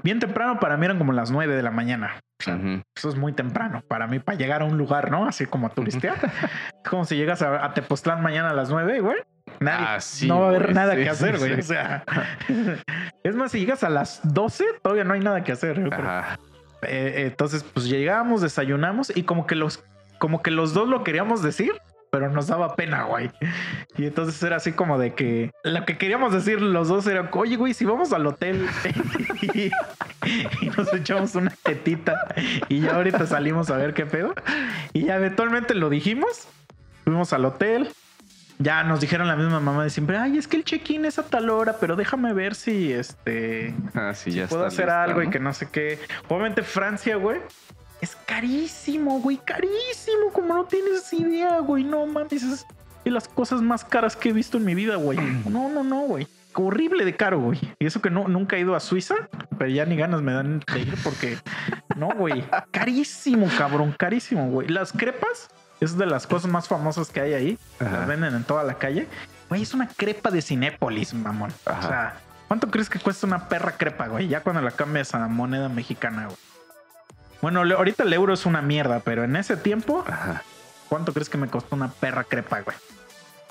Bien temprano para mí eran como las 9 de la mañana. Ujú. Eso es muy temprano para mí, para llegar a un lugar, ¿no? Así como a turistear. es como si llegas a, a Tepoztlán mañana a las 9, güey. Nadie, Ah, sí, no va a haber nada sí, que hacer, güey. sí. O sea, es más, si llegas a las 12, todavía no hay nada que hacer. yo creo. Ajá. Eh, entonces, pues llegamos, desayunamos y como que los, como que los dos lo queríamos decir, pero nos daba pena, güey. Y entonces era así como de que lo que queríamos decir los dos era, oye, güey, si vamos al hotel y, y nos echamos una tetita y ya ahorita salimos a ver qué pedo. Y ya eventualmente lo dijimos, fuimos al hotel. Ya nos dijeron la misma mamá de siempre, ay, es que el check-in es a tal hora, pero déjame ver si este Ah, sí, ya puedo hacer lista, algo y que no sé qué. Obviamente Francia, güey, es carísimo, güey, carísimo, como no tienes idea, güey, no mames, es de las cosas más caras que he visto en mi vida, güey. No, no, no, güey. Horrible de caro, güey. Y eso que no, nunca he ido a Suiza, pero ya ni ganas me dan de ir porque no, güey. Carísimo, cabrón, carísimo, güey. Las crepas es de las cosas más famosas que hay ahí. Ajá. Las venden en toda la calle. Güey, es una crepa de Cinépolis, mamón. O sea, ¿cuánto crees que cuesta una perra crepa, güey? Ya cuando la cambias a la moneda mexicana, güey. Bueno, le- ahorita el euro es una mierda, pero en ese tiempo, Ajá. ¿cuánto crees que me costó una perra crepa, güey?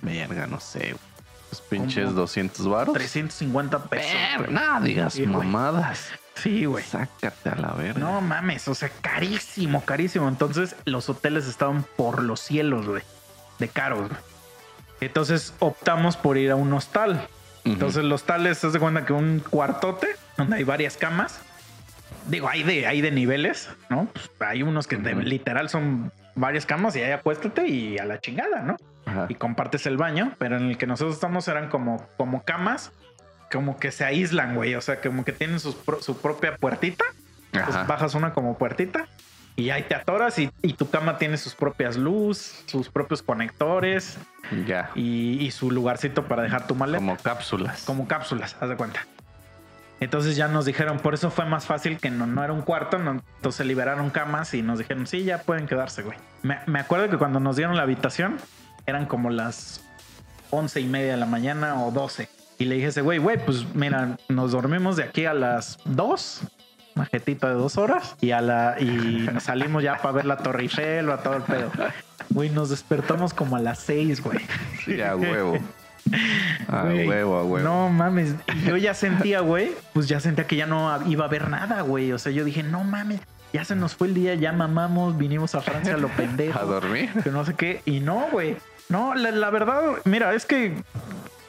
Verga, no sé. güey. Los pinches ¿Cómo? 200 baros. 350 pesos. Verga, no digas mamadas. Sí, güey. Sácate a la verga. No mames, o sea, carísimo, carísimo. Entonces, los hoteles estaban por los cielos, güey. De caros, güey. Entonces, optamos por ir a un hostal. Entonces, los tales, se de cuenta que un cuartote donde hay varias camas. Digo, hay de, hay de niveles, ¿no? Pues, hay unos que de- literal son varias camas y ahí acuéstate y a la chingada, ¿no? Ajá. y compartes el baño, pero en el que nosotros estamos eran como, como camas, como que se aíslan, güey. O sea, como que tienen sus pro- su propia puertita. Entonces Ajá. bajas una como puertita y ahí te atoras y, y tu cama tiene sus propias luz, sus propios conectores Ya. y, y su lugarcito para dejar tu maleta. Como cápsulas. Como cápsulas, haz de cuenta. Entonces ya nos dijeron, por eso fue más fácil que no, no era un cuarto, no- entonces liberaron camas y nos dijeron, sí, ya pueden quedarse, güey. Me, me acuerdo que cuando nos dieron la habitación, eran como las once y media de la mañana o 12. Y le dije a ese güey, güey, pues mira, nos dormimos de aquí a las 2, una jetita de dos horas, y a la y salimos ya para ver la Torre Eiffel o a todo el pedo. Güey, nos despertamos como a las 6, güey. Sí, a huevo. A Güey, huevo, a huevo. No mames, yo ya sentía, güey, pues ya sentía que ya no iba a haber nada, güey. O sea, yo dije, no mames, ya se nos fue el día, ya mamamos, vinimos a Francia a lo pendejo. A dormir. que no sé qué. Y no, güey. No, la, la verdad, mira, es que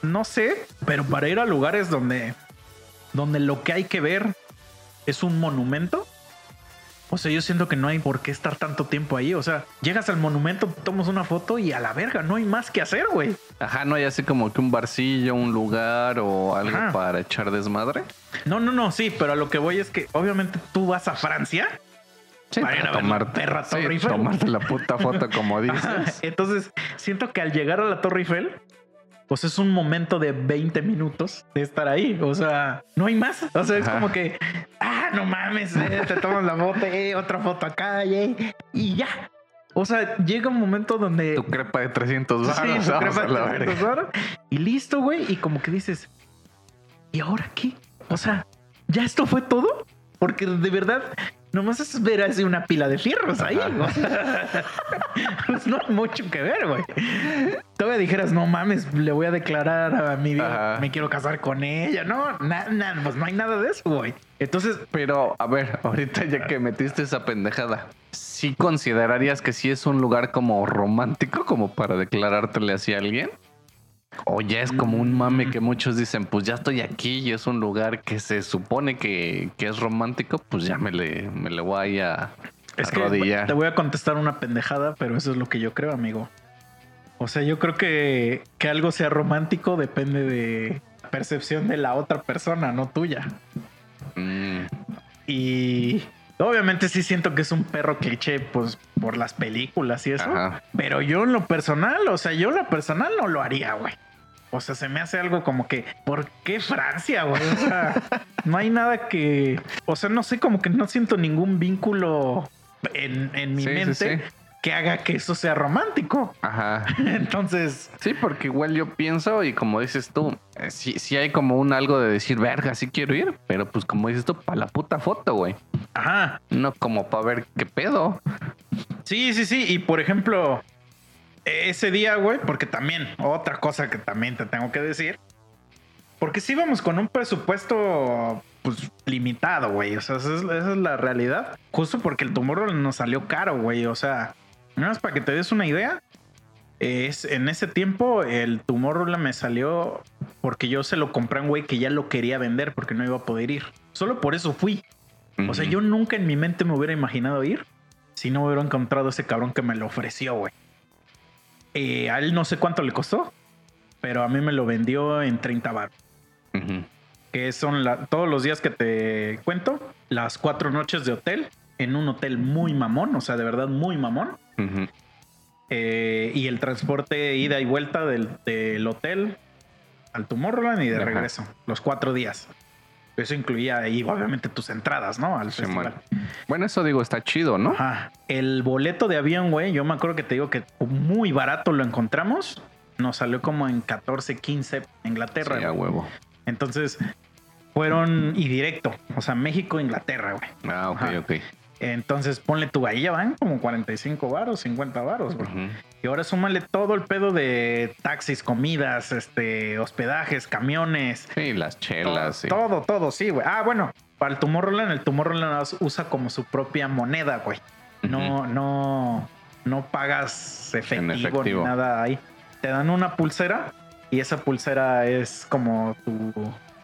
no sé, pero para ir a lugares donde, donde lo que hay que ver es un monumento. O sea, yo siento que no hay por qué estar tanto tiempo ahí. O sea, llegas al monumento, tomas una foto y a la verga, no hay más que hacer, güey. Ajá, no hay así como que un barcillo, un lugar o algo Ajá. para echar desmadre. No, no, no, sí, pero a lo que voy es que obviamente tú vas a Francia. Para ir a ver la sí, Torre Eiffel. tomarte la puta foto como Ajá, dices. Entonces, siento que al llegar a la Torre Eiffel, pues es un momento de 20 minutos de estar ahí. O sea, no hay más. O sea, es como que, ah, no mames, eh, te tomas la foto, eh, otra foto acá, eh, y ya. O sea, llega un momento donde... Tu crepa de 300 Sí, baros. tu vamos crepa de verga. 300 varos, y listo, güey. Y como que dices, ¿y ahora qué? O sea, ¿ya esto fue todo? Porque de verdad, nomás es ver así una pila de fierros ahí. O sea, pues no hay mucho que ver, güey. Todavía dijeras, no mames, le voy a declarar a mi vida, me quiero casar con ella. No, nada, pues no hay nada de eso, güey. Entonces, Pero, a ver, ahorita ya que metiste esa pendejada, ¿sí considerarías que sí es un lugar como romántico, como para declarártele así a alguien? O ya es como un mame que muchos dicen, pues ya estoy aquí y es un lugar que se supone que, que es romántico, pues ya me le, me le voy a, Es que Arrodillar. te voy a contestar una pendejada, pero eso es lo que yo creo, amigo. O sea, yo creo que que algo sea romántico depende de la percepción de la otra persona, no tuya. Mm, Y obviamente sí siento que es un perro cliché, pues por las películas y eso. Ajá. Pero yo en lo personal, o sea, yo en lo personal no lo haría, güey. O sea, se me hace algo como que, ¿por qué Francia, güey? O sea, no hay nada que, o sea, no sé, como que no siento ningún vínculo en, en mi Sí, mente sí. que haga que eso sea romántico. Ajá. Entonces, Sí, porque igual yo pienso y como dices tú, eh, sí, sí hay como un algo de decir, verga, sí quiero ir, pero pues como dices tú, para la puta foto, güey. Ajá. No como para ver qué pedo. Sí, sí, sí. Y por ejemplo, ese día, güey, porque también, otra cosa que también te tengo que decir, porque sí íbamos con un presupuesto, pues, limitado, güey. O sea, esa es, esa es la realidad. Justo porque el tumor nos salió caro, güey. O sea, nada más para que te des una idea. Es, en ese tiempo el tumor me salió porque yo se lo compré a un güey que ya lo quería vender porque no iba a poder ir. Solo por eso fui. O sea, yo nunca en mi mente me hubiera imaginado ir si no hubiera encontrado ese cabrón que me lo ofreció, güey. Eh, a él no sé cuánto le costó, pero a mí me lo vendió en 30 bar. Que son la- todos los días que te cuento, las cuatro noches de hotel en un hotel muy mamón, o sea, de verdad muy mamón. Eh, y el transporte ida y vuelta del, del hotel al Tomorrowland y de Ajá. regreso, los cuatro días. Eso incluía ahí, obviamente, tus entradas, ¿no? Al Sí, festival. Bueno, eso digo, está chido, ¿no? Ajá. El boleto de avión, güey, yo me acuerdo que te digo que muy barato lo encontramos. Nos salió como en 14, 15 Inglaterra. Sí, a huevo. Entonces, fueron y directo. O sea, México, Inglaterra, güey. Ah, ok, Ajá. ok. Entonces, ponle tu ahí ya van como 45 varos, 50 varos, güey. Ujú. Y ahora súmale todo el pedo de taxis, comidas, este, hospedajes, camiones. Sí, las chelas, sí. Todo, todo, sí, güey. Ah, bueno, para el Tomorrowland, el Tomorrowland usa como su propia moneda, güey. No, no, no pagas efectivo, efectivo. ni nada ahí. Te dan una pulsera y esa pulsera es como tu,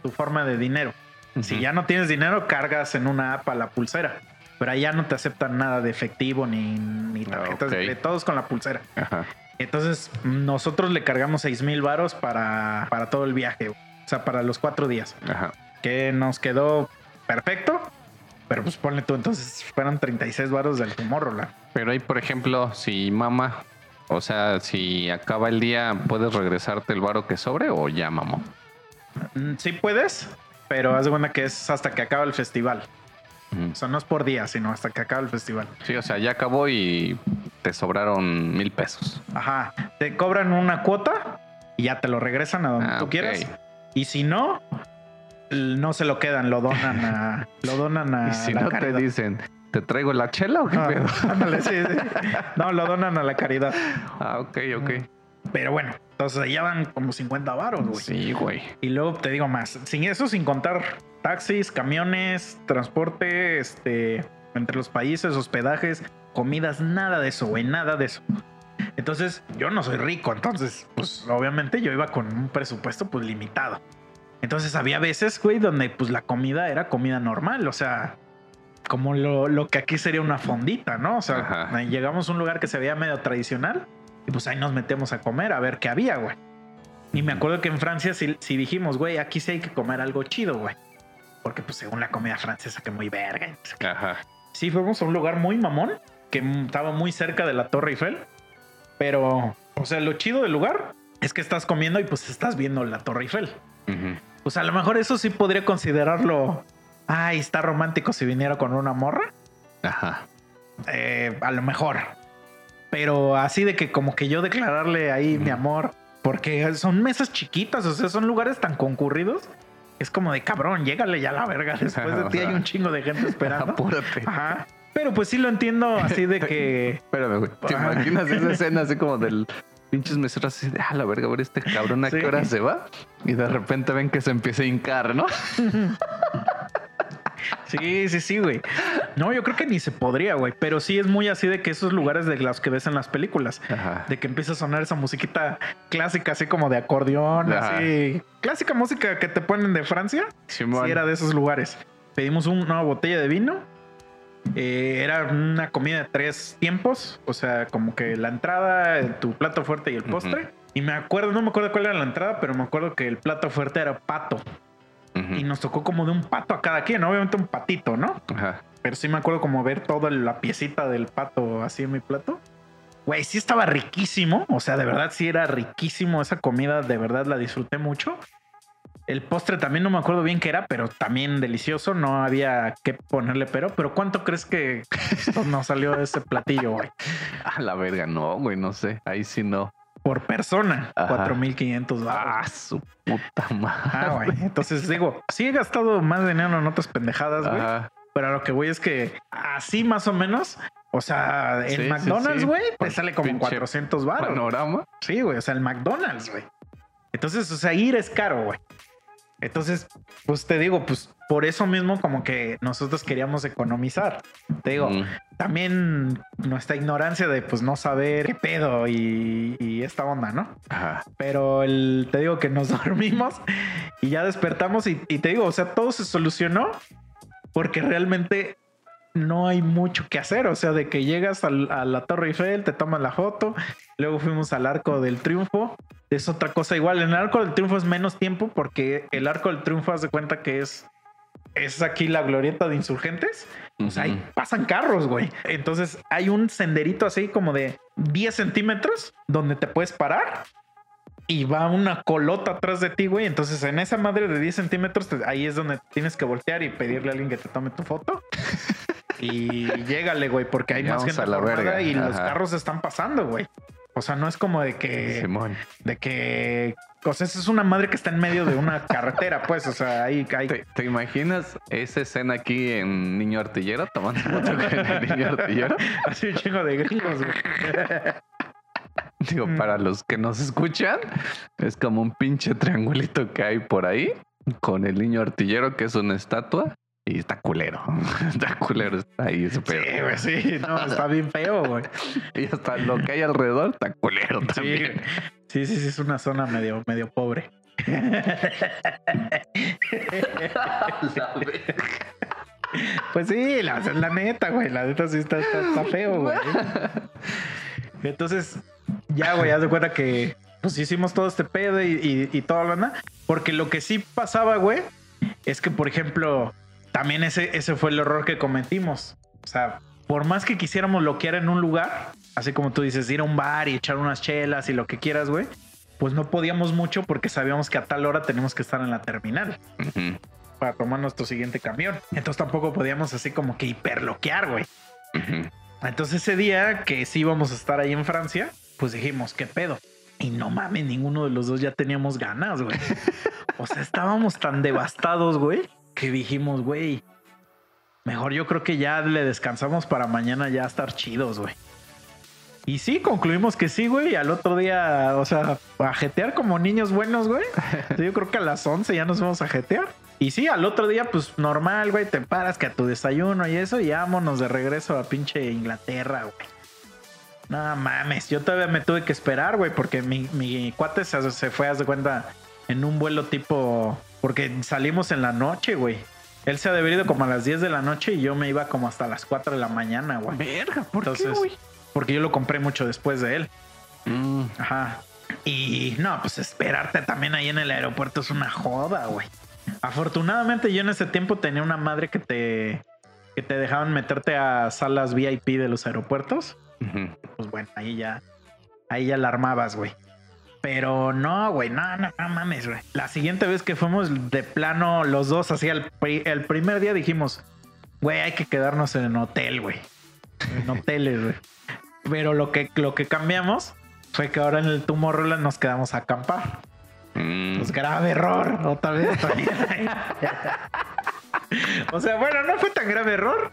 tu forma de dinero. Si ya no tienes dinero, cargas en una app a la pulsera. Pero allá no te aceptan nada de efectivo ni, ni tarjetas ok. de todos con la pulsera. Ajá. Entonces, nosotros le cargamos 6 mil varos para, para todo el viaje. O sea, para los cuatro días. Ajá. Que nos quedó perfecto. Pero pues ponle tú, entonces fueron 36 varos del Tomorrowland. Pero ahí, por ejemplo, si mama, o sea, si acaba el día, ¿puedes regresarte el varo que sobre o ya mamó? Mm, Sí puedes, pero haz de cuenta que es hasta que acaba el festival. O sea, no es por día, sino hasta que acaba el festival. Sí, o sea, ya acabó y te sobraron mil pesos. Ajá. Te cobran una cuota y ya te lo regresan a donde Ah, tú ok. quieras. Y si no, no se lo quedan, lo donan a, lo donan a y si la no te caridad. dicen, ¿te traigo la chela o qué Ah, pedo? ándale, sí, sí. No, lo donan a la caridad. Ah, ok, ok. Pero bueno, entonces allá van como 50 varos, güey. Sí, güey. Y luego te digo más, sin eso, sin contar taxis, camiones, transporte, este, entre los países, hospedajes, comidas, nada de eso, güey, nada de eso. Entonces, yo no soy rico, entonces, pues obviamente yo iba con un presupuesto pues limitado. Entonces había veces, güey, donde pues la comida era comida normal, o sea, como lo, lo que aquí sería una fondita, ¿no? O sea, Ajá. llegamos a un lugar que se veía medio tradicional y pues ahí nos metemos a comer a ver qué había, güey. Y me acuerdo que en Francia sí, sí dijimos, güey, aquí sí hay que comer algo chido, güey. Porque pues según la comida francesa que muy verga. Ajá. Sí, fuimos a un lugar muy mamón que estaba muy cerca de la Torre Eiffel. Pero, o sea, lo chido del lugar es que estás comiendo y pues estás viendo la Torre Eiffel. Ujú. Pues a lo mejor eso sí podría considerarlo. Ay, está romántico si viniera con una morra. Ajá. Eh, a lo mejor. Pero así de que como que yo declararle ahí mi amor. Porque son mesas chiquitas, o sea, son lugares tan concurridos. Es como de cabrón, llégale ya a la verga. Después de ti hay un chingo de gente esperando. Apúrate. Ajá. Pero pues sí lo entiendo así de que. Espérame, güey. ¿Te imaginas esa escena así como del pinches meseros así de, ah, la verga, a ver este cabrón a Sí. qué hora se va? Y de repente ven que se empieza a hincar, ¿no? Sí, sí, sí, güey. No, yo creo que ni se podría, güey. Pero sí es muy así de que esos lugares de los que ves en las películas. Ajá. De que empieza a sonar esa musiquita clásica, así como de acordeón, Ajá. así. Clásica música que te ponen de Francia. Sí, era de esos lugares. Pedimos una botella de vino Eh, era una comida de tres tiempos, o sea, como que la entrada, tu plato fuerte y el postre. Y me acuerdo, no me acuerdo cuál era la entrada, pero me acuerdo que el plato fuerte era pato. Y nos tocó como de un pato a cada quien, obviamente un patito, ¿no? Ajá. Pero sí me acuerdo como ver toda la piecita del pato así en mi plato. Güey, sí estaba riquísimo. O sea, de verdad sí era riquísimo esa comida. De verdad la disfruté mucho. El postre también no me acuerdo bien qué era, pero también delicioso. No había que ponerle pero. Pero ¿cuánto crees que nos salió ese platillo, güey? A la verga, no, güey, no sé. Ahí sí no. Por persona, Ajá. 4500 Ah, su puta madre. Ah, güey. Entonces digo, sí he gastado más dinero en otras pendejadas, güey. Pero a lo que voy es que así más o menos, o sea, sí, McDonald's, sí. güey, te sale como pinche 400 baros. Panorama. Sí, güey, o sea, el McDonald's, güey. Entonces, o sea, ir es caro, güey. Entonces, pues te digo, pues por eso mismo como que nosotros queríamos economizar. Te digo, Mm. también nuestra ignorancia de pues no saber qué pedo y, y esta onda, ¿no? Ajá. Pero el, te digo que nos dormimos y ya despertamos y, y te digo, o sea, todo se solucionó porque realmente no hay mucho que hacer. O sea, de que llegas al- a la Torre Eiffel, te tomas la foto, luego fuimos al Arco del Triunfo. Es otra cosa igual. En el Arco del Triunfo es menos tiempo porque el Arco del Triunfo haz de cuenta que es, es aquí la glorieta de insurgentes. O sea, ahí pasan carros, güey. Entonces hay un senderito así como de 10 centímetros donde te puedes parar y va una colota atrás de ti, güey. Entonces en esa madre de 10 centímetros, ahí es donde tienes que voltear y pedirle a alguien que te tome tu foto. Y llégale, güey, porque hay más gente a la verga. y los carros están pasando, güey. O sea, no es como de que Simón. de que o sea, es una madre que está en medio de una carretera, pues, o sea, ahí ¿Te, te imaginas esa escena aquí en Niño Artillero tomando foto con el Niño Artillero? así un chingo de gringos, güey. Digo, Mm. para los que nos escuchan, es como un pinche triangulito que hay por ahí con el niño artillero, que es una estatua, y está culero. Está culero, está ahí ese pedo. Sí, güey, sí, no, está bien feo, güey. Y hasta lo que hay alrededor está culero también. sí, sí, sí, es una zona medio, medio pobre. Pues sí, la, la neta, güey, la neta sí está, está, está feo, güey. Entonces, ya, güey, haz de cuenta que pues hicimos todo este pedo y, y, y toda la banda. Porque lo que sí pasaba, güey, es que, por ejemplo, también ese, ese fue el error que cometimos. O sea, por más que quisiéramos bloquear en un lugar, así como tú dices, ir a un bar y echar unas chelas y lo que quieras, güey, pues no podíamos mucho porque sabíamos que a tal hora tenemos que estar en la terminal para tomar nuestro siguiente camión. Entonces tampoco podíamos así como que hiperloquear, güey. Entonces ese día que sí íbamos a estar ahí en Francia, pues dijimos, ¿qué pedo? Y no mames, ninguno de los dos ya teníamos ganas, güey. O sea, estábamos tan devastados, güey, que dijimos, güey, mejor yo creo que ya le descansamos para mañana ya estar chidos, güey. Y sí, concluimos que sí, güey. y Al otro día, o sea, a jetear como niños buenos, güey. Yo creo que a las 11 ya nos vamos a jetear. Y sí, al otro día, pues normal, güey, te paras que a tu desayuno y eso, y vámonos de regreso a pinche Inglaterra, güey. No mames, yo todavía me tuve que esperar, güey, porque mi, mi cuate se, se fue, haz de cuenta, en un vuelo tipo. Porque salimos en la noche, güey. Él se ha de haber ido como a las 10 de la noche y yo me iba como hasta las 4 de la mañana, güey. Verga, ¿por Entonces, qué, güey? porque yo lo compré mucho después de él. Mm, Ajá. Y no, pues esperarte también ahí en el aeropuerto es una joda, güey. Afortunadamente yo en ese tiempo tenía una madre que te que te dejaban meterte a salas VIP de los aeropuertos. Pues bueno, ahí ya ahí ya la armabas, güey. Pero no, güey, no, no, no mames, güey. La siguiente vez que fuimos de plano los dos, así el, pri- el primer día dijimos, güey, hay que quedarnos en hotel, güey. En hoteles, güey. Pero lo que, lo que cambiamos fue que ahora en el Tomorrowland nos quedamos a acampar. Mm, Pues grave error, otra vez o sea, bueno, no fue tan grave error,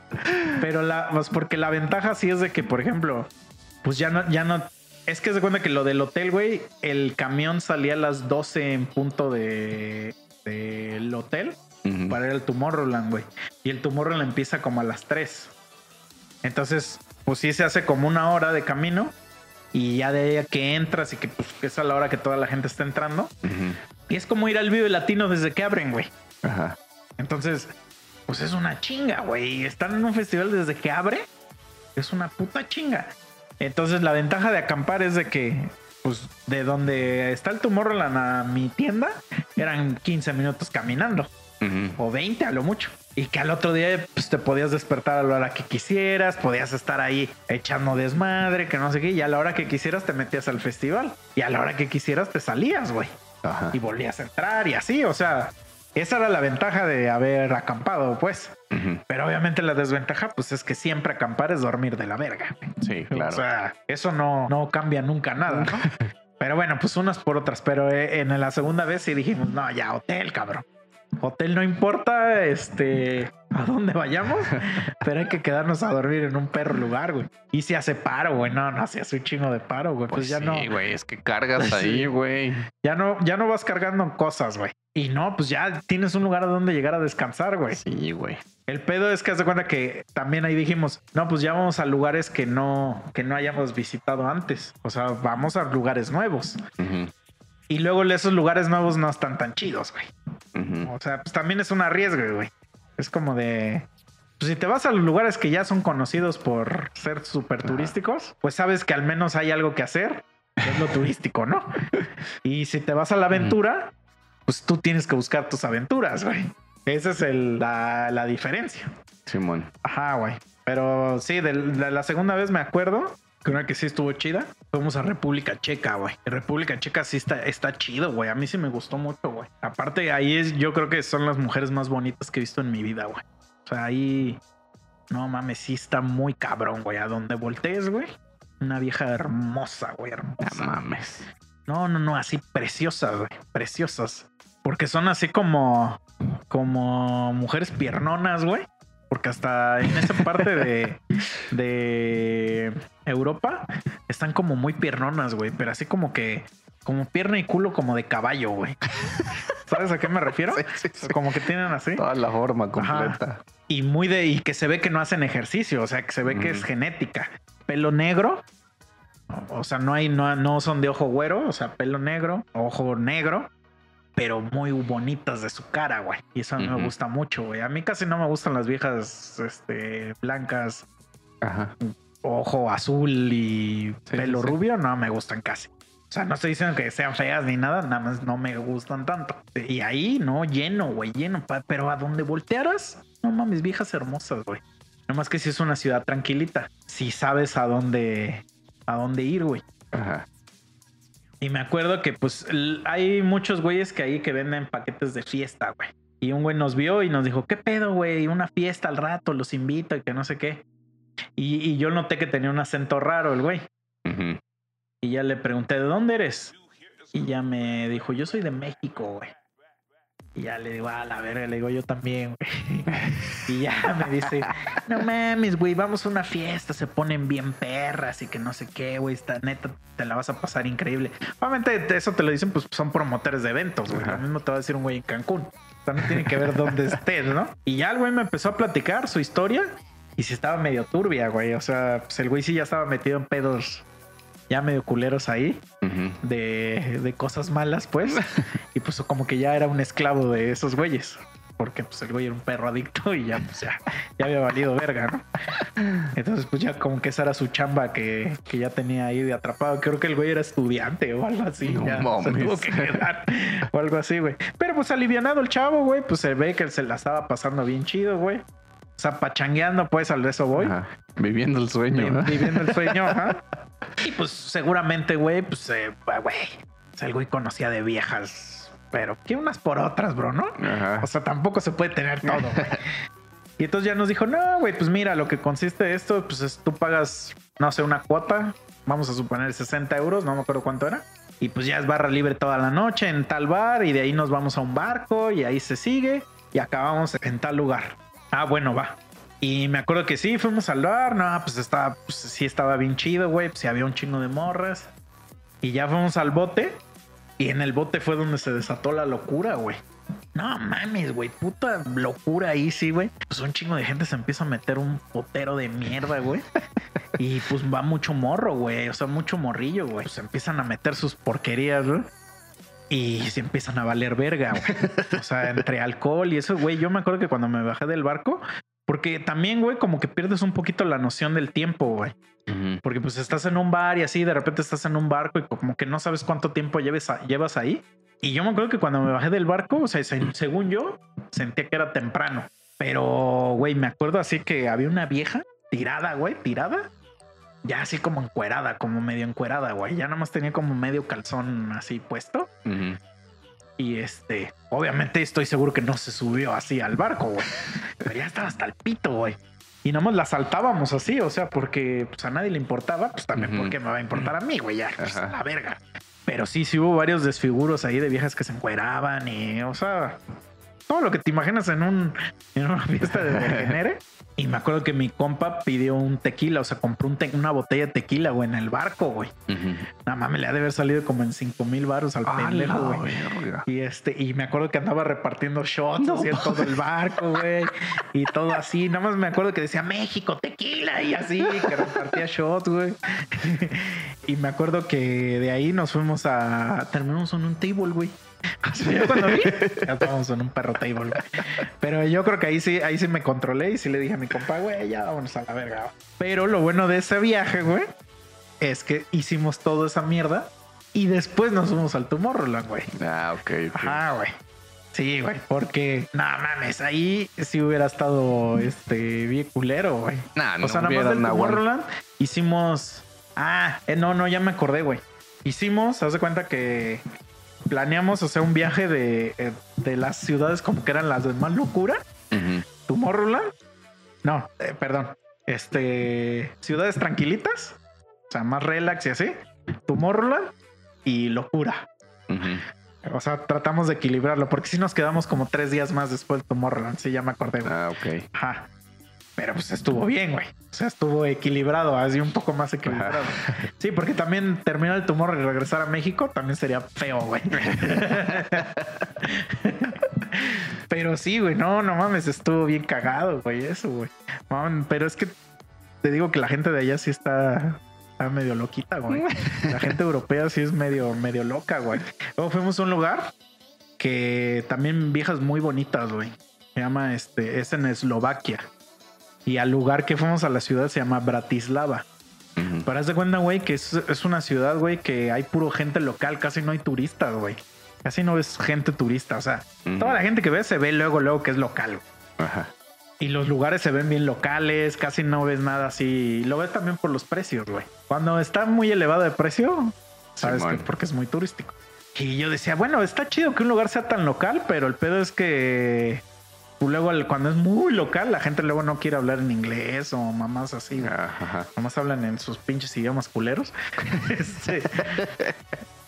pero la, pues porque la ventaja sí es de que, por ejemplo, pues ya no, ya no. Es que se cuenta que lo del hotel, güey, el camión salía a las 12 en punto de del hotel ujú. para ir al Tomorrowland, güey. Y el Tomorrowland empieza como a las 3. Entonces, pues sí se hace como una hora de camino. Y ya de ahí a que entras y que pues es a la hora que toda la gente está entrando. Y es como ir al Vive Latino desde que abren, güey. Ajá. Entonces, pues es una chinga, güey. Están en un festival desde que abre, es una puta chinga. Entonces la ventaja de acampar es de que, pues, de donde está el Tomorrowland a mi tienda, eran 15 minutos caminando, o 20 a lo mucho. Y que al otro día pues, te podías despertar a la hora que quisieras, podías estar ahí echando desmadre, que no sé qué, y a la hora que quisieras te metías al festival. Y a la hora que quisieras te salías, güey Ajá. y volvías a entrar y así, o sea, esa era la ventaja de haber acampado, pues. Pero obviamente la desventaja, pues es que siempre acampar es dormir de la verga. Sí, claro. O sea, eso no, no cambia nunca nada, ¿no? Pero bueno, pues unas por otras. Pero eh, en la segunda vez sí dijimos, no, ya, hotel, cabrón. Hotel no importa, este, a dónde vayamos, pero hay que quedarnos a dormir en un perro lugar, güey. Y si hace paro, güey, no, no, si hace un chingo de paro, güey. Pues, pues ya sí, no, güey, es que cargas Sí. ahí, güey. ya no, ya no vas cargando cosas, güey. Y no, pues ya tienes un lugar a donde llegar a descansar, güey. Sí, güey. El pedo es que haz de cuenta que también ahí dijimos, no, pues ya vamos a lugares que no, que no hayamos visitado antes. O sea, vamos a lugares nuevos. Y luego esos lugares nuevos no están tan chidos, güey. O sea, pues también es un arriesgue, güey. Es como de. Pues si te vas a los lugares que ya son conocidos por ser súper turísticos, pues sabes que al menos hay algo que hacer, que es lo turístico, ¿no? Y si te vas a la aventura, pues tú tienes que buscar tus aventuras, güey. Esa es el- la, la diferencia. Simón. Ajá, güey. Pero sí, de, de la segunda vez me acuerdo que una que sí estuvo chida. Fuimos a República Checa, güey. República Checa sí está, está chido, güey. A mí sí me gustó mucho, güey. Aparte, ahí es, yo creo que son las mujeres más bonitas que he visto en mi vida, güey. O sea, ahí. No mames, sí está muy cabrón, güey. A donde voltees, güey. Una vieja hermosa, güey. No Hermosa. mames. No, no, no, así preciosas, güey. Preciosas. Porque son así como. Como mujeres piernonas, güey. Porque hasta en esa parte de. de Europa están como muy piernonas, güey. Pero así como que. Como pierna y culo como de caballo, güey. ¿Sabes a qué me refiero? Sí, sí, sí. Como que tienen así. Toda la forma completa. Y muy de. Y que se ve que no hacen ejercicio. O sea, que se ve que es Ujú. genética. Pelo negro. O sea, no hay, no, no son de ojo güero, o sea, pelo negro, ojo negro, pero muy bonitas de su cara, güey. Y eso a mí me gusta mucho, güey. A mí casi no me gustan las viejas, este, blancas, Ajá. ojo azul y Sí, pelo sí, rubio, no me gustan casi. O sea, no estoy diciendo que sean feas ni nada, nada más no me gustan tanto. Y ahí, no, lleno, güey, lleno. Pero a donde voltearas, no mames, viejas hermosas, güey. Nomás que si es una ciudad tranquilita, si sabes a dónde, a dónde ir, güey. Ajá. Y me acuerdo que pues hay muchos güeyes que ahí que venden paquetes de fiesta, güey. Y un güey nos vio y nos dijo, ¿qué pedo, güey? Una fiesta al rato, los invito y que no sé qué. Y, y yo noté que tenía un acento raro el güey. Y ya le pregunté, ¿de dónde eres? Y ya me dijo, yo soy de México, güey. Y ya le digo, a la verga, le digo, yo también, güey. Y ya me dice, no mames, güey, vamos a una fiesta, se ponen bien perras y que no sé qué, güey, está neta, te la vas a pasar increíble. Obviamente te- eso te lo dicen, pues son promotores de eventos, güey. Lo mismo te va a decir un güey en Cancún. O sea, no tiene que ver dónde estés, ¿no? Y ya el güey me empezó a platicar su historia y sí estaba medio turbia, güey. O sea, pues el güey sí ya estaba metido en pedos ya medio culeros ahí de, de cosas malas, pues. y pues como que ya era un esclavo de esos güeyes. Porque pues el güey era un perro adicto y ya, pues ya, ya había valido verga, ¿no? Entonces, pues ya como que esa era su chamba que, que ya tenía ahí de atrapado. Creo que el güey era estudiante o algo así. No ya se mames. tuvo que quedar o algo así, güey. Pero pues alivianado el chavo, güey, pues se ve que se la estaba pasando bien chido, güey. O sea, pachangueando, pues al de eso voy. Ajá. Viviendo el sueño, Vi- ¿no? Viviendo el sueño, ajá. Y pues seguramente, güey, pues, eh, güey, sea, el güey conocía de viejas, pero que unas por otras, bro, ¿no? Ajá. O sea, tampoco se puede tener todo, güey. Y entonces ya nos dijo, no, güey, pues mira, lo que consiste esto, pues es tú pagas, no sé, una cuota, vamos a suponer 60 euros, no me acuerdo cuánto era. Y pues ya es barra libre toda la noche en tal bar y de ahí nos vamos a un barco y ahí se sigue y acabamos en tal lugar. Ah, bueno, va. Y me acuerdo que sí, fuimos al bar, no, pues estaba, pues sí estaba bien chido, güey, pues había un chingo de morras. Y ya fuimos al bote y en el bote fue donde se desató la locura, güey. No mames, güey, puta locura ahí, sí, güey. Pues un chingo de gente se empieza a meter un potero de mierda, güey. Y pues va mucho morro, güey. O sea, mucho morrillo, güey. Pues empiezan a meter sus porquerías, güey. y se empiezan a valer verga, güey. O sea, entre alcohol y eso, güey. Yo me acuerdo que cuando me bajé del barco, porque también, güey, como que pierdes un poquito la noción del tiempo, güey. Porque pues estás en un bar y así, de repente estás en un barco y como que no sabes cuánto tiempo lleves llevas ahí. Y yo me acuerdo que cuando me bajé del barco, o sea, según yo, sentía que era temprano. Pero, güey, me acuerdo así que había una vieja tirada, güey, tirada. Ya así como encuerada, como medio encuerada, güey. Ya nada más tenía como medio calzón así puesto. Y este, obviamente estoy seguro que no se subió así al barco, güey. Pero ya estaba hasta el pito, güey. Y nada más la saltábamos así, o sea, porque pues, a nadie le importaba, pues también porque me va a importar a mí, güey, ya, pues, la verga. Pero sí, sí hubo varios desfiguros ahí de viejas que se encueraban y, o sea, todo lo que te imaginas en, un, en una fiesta de degenere. Y me acuerdo que mi compa pidió un tequila, o sea, compró una botella de tequila, güey, en el barco, güey. Nada más me le ha de haber salido como en 5 mil baros al pendejo, güey. Y este, y me acuerdo que andaba repartiendo shots así en todo el barco, güey. Y todo así. Nada más me acuerdo que decía México, tequila, y así, que repartía shots, güey. y me acuerdo que de ahí nos fuimos a. Terminamos en un table, güey. Yo cuando vi, ya estábamos en un perro table. Pero yo creo que ahí sí, ahí sí me controlé y sí le dije a mi compa, güey, ya vámonos a la verga. Pero lo bueno de ese viaje, güey, es que hicimos toda esa mierda y después nos fuimos al Tomorrowland, güey. Ah, ok. Ah, güey. Sí, güey, porque, no mames, ahí sí hubiera estado este bien culero, güey. Nah, no o sea, nada más del Tomorrowland hicimos. Ah, eh, no, no, ya me acordé, güey. Hicimos, haz de cuenta que planeamos, o sea, un viaje de, eh, de las ciudades como que eran las de más locura. Tomorrowland. No, eh, perdón. Este, ciudades tranquilitas, o sea, más relax y así. Tomorrowland y locura. O sea, tratamos de equilibrarlo, porque si nos quedamos como tres días más después de Tomorrowland. Sí, ya me acordé. Ah, ok. Ajá. Pero pues estuvo bien, güey. O sea, estuvo equilibrado, así un poco más equilibrado. Sí, porque también terminar el tumor y regresar a México también sería feo, güey. Pero sí, güey, no, no mames, estuvo bien cagado, güey, eso, güey. Pero es que te digo que la gente de allá sí está, está medio loquita, güey. La gente europea sí es medio, medio loca, güey. Luego fuimos a un lugar que también viejas muy bonitas, güey. Se llama, este, es en Eslovaquia. Y al lugar que fuimos a la ciudad se llama Bratislava. Para de cuenta, güey, que es, una ciudad, güey, que hay puro gente local, casi no hay turistas, güey. Casi no ves gente turista. O sea, toda la gente que ves se ve luego, luego que es local. Ajá. Y los lugares se ven bien locales, casi no ves nada así. Lo ves también por los precios, güey. Cuando está muy elevado de precio, sabes que porque es muy turístico. Y yo decía, bueno, está chido que un lugar sea tan local, pero el pedo es que Luego, cuando es muy local, la gente luego no quiere hablar en inglés o mamás así. Ajá. Mamás hablan en sus pinches idiomas culeros. Este,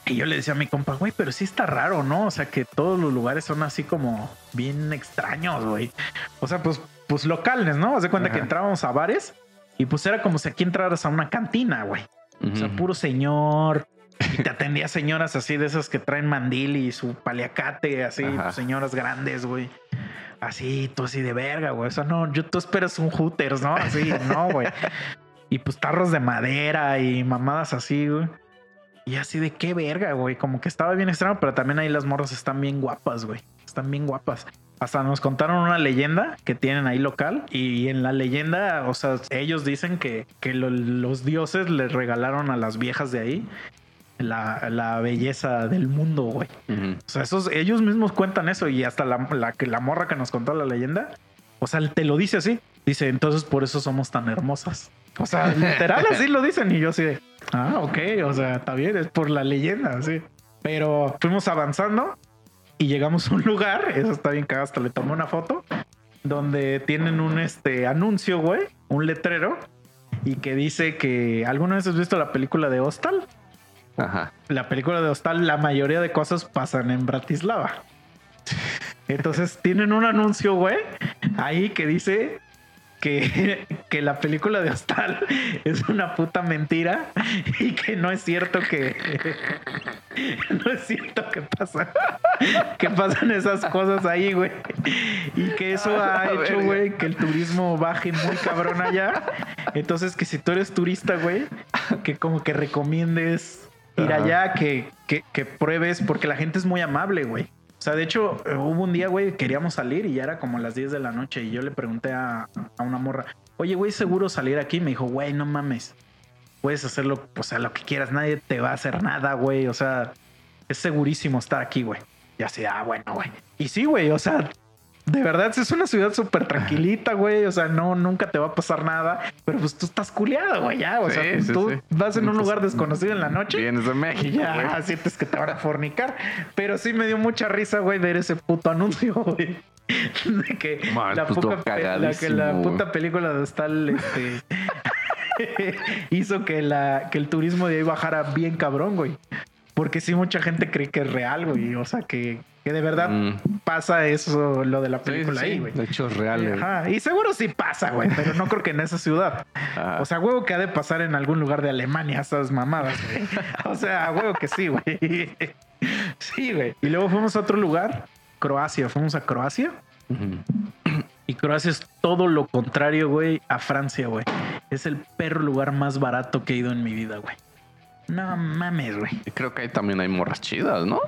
y yo le decía a mi compa, güey, pero sí está raro, ¿no? O sea, que todos los lugares son así como bien extraños, güey. O sea, pues, pues locales, ¿no? Haz de cuenta que entrábamos a bares y pues era como si aquí entraras a una cantina, güey. O sea, puro señor, y te atendía señoras así de esas que traen mandil y su paliacate, así, señoras grandes, güey así, tú así de verga, güey. O sea, no, yo, tú esperas un Hooters, ¿no? Así, no, güey. Y pues tarros de madera y mamadas así, güey. Y así de qué verga, güey. Como que estaba bien extraño, pero también ahí las morras están bien guapas, güey. Están bien guapas. Hasta nos contaron una leyenda que tienen ahí local. Y en la leyenda, o sea, ellos dicen que, que los dioses les regalaron a las viejas de ahí la, belleza del mundo, güey. O sea, esos, ellos mismos cuentan eso y hasta la, la, la morra que nos contó la leyenda, o sea, te lo dice así. Dice, entonces por eso somos tan hermosas. O sea, literal así lo dicen y yo así de, ah, ok, o sea, está bien, es por la leyenda, así. Pero fuimos avanzando y llegamos a un lugar, eso está bien cagado, hasta le tomé una foto, donde tienen un este anuncio, güey, un letrero, y que dice que, ¿alguna vez has visto la película de Hostal? La película de Hostal, la mayoría de cosas pasan en Bratislava. Entonces tienen un anuncio, güey, ahí que dice que, que, la película de Hostal es una puta mentira y que no es cierto que no es cierto que pasa que pasan esas cosas ahí, güey. Y que eso ha hecho, güey, que el turismo baje muy cabrón allá. Entonces que si tú eres turista, güey, que como que recomiendes ir Ajá. allá, que, que, que pruebes, porque la gente es muy amable, güey. O sea, de hecho, hubo un día, güey, queríamos salir y ya era como las 10 de la noche y yo le pregunté a, a una morra, oye, güey, ¿seguro salir aquí? Me dijo, güey, no mames. Puedes hacerlo, o sea, lo que quieras, nadie te va a hacer nada, güey. O sea, es segurísimo estar aquí, güey. Y así, ah, bueno, güey. Y sí, güey, o sea, de verdad es una ciudad súper tranquilita, güey. O sea, no, nunca te va a pasar nada. Pero pues tú estás culiado, güey, ya. O Sí, sea, sí, tú sí. vas en un lugar desconocido en la noche. Vienes de Y México, ya güey. sientes que te van a fornicar. Pero sí me dio mucha risa, güey, ver ese puto anuncio, güey. De que Man, la, pues, puta la, que la película de Stal este, hizo que, la, que el turismo de ahí bajara bien cabrón, güey. Porque sí, mucha gente cree que es real, güey. O sea, que, que de verdad Mm. pasa eso, lo de la sí, película sí, ahí, güey. De hechos reales. Ajá, Y seguro sí pasa, güey, pero no creo que en esa ciudad. Ajá. O sea, huevo que ha de pasar en algún lugar de Alemania esas mamadas, güey. O sea, huevo que sí, güey. Sí, güey. Y luego fuimos a otro lugar, Croacia. Fuimos a Croacia. Y Croacia es todo lo contrario, güey, a Francia, güey. Es el perro lugar más barato que he ido en mi vida, güey. No mames, güey. Y creo que ahí también hay morras chidas, ¿no?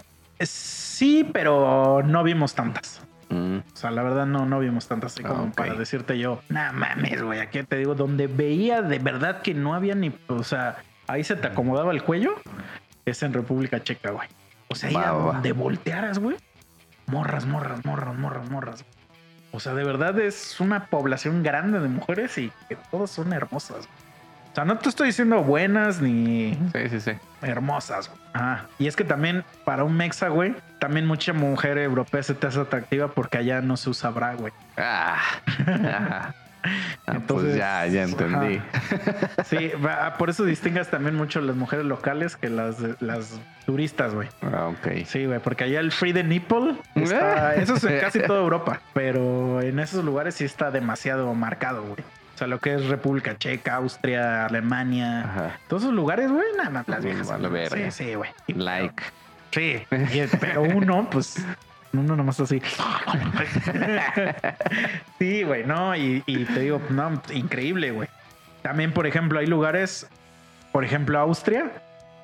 Eh, Sí, pero no vimos tantas. Mm. O sea, la verdad no, no vimos tantas así como ok. para decirte yo, nah mames, güey, aquí te digo, donde veía de verdad que no había ni, o sea, ahí se te acomodaba el cuello, es en República Checa, güey. O sea, ahí a donde voltearas, güey, morras, morras, morras, morras, morras. O sea, de verdad es una población grande de mujeres y que todas son hermosas. güey. O sea, no te estoy diciendo buenas ni Sí, sí, sí. hermosas. Ajá. Y es que también para un mexa, güey, también mucha mujer europea se te hace atractiva porque allá no se usa bra, güey. Ah, ajá. Ah, Entonces, pues ya, ya entendí. Sí, va- por eso distingas también mucho las mujeres locales que las, las turistas, güey. Ah, ok. Sí, güey, porque allá el free the nipple está, eso es en casi toda Europa, pero en esos lugares sí está demasiado marcado, güey. O sea, lo que es República Checa, Austria, Alemania, Ajá. todos esos lugares, güey, nada más las viejas. vale Sí, verga. sí, güey. Like. Sí, y- pero uno, pues, uno nomás así. Sí, güey, no, y, y te digo, no, increíble, güey. También, por ejemplo, hay lugares, por ejemplo, Austria,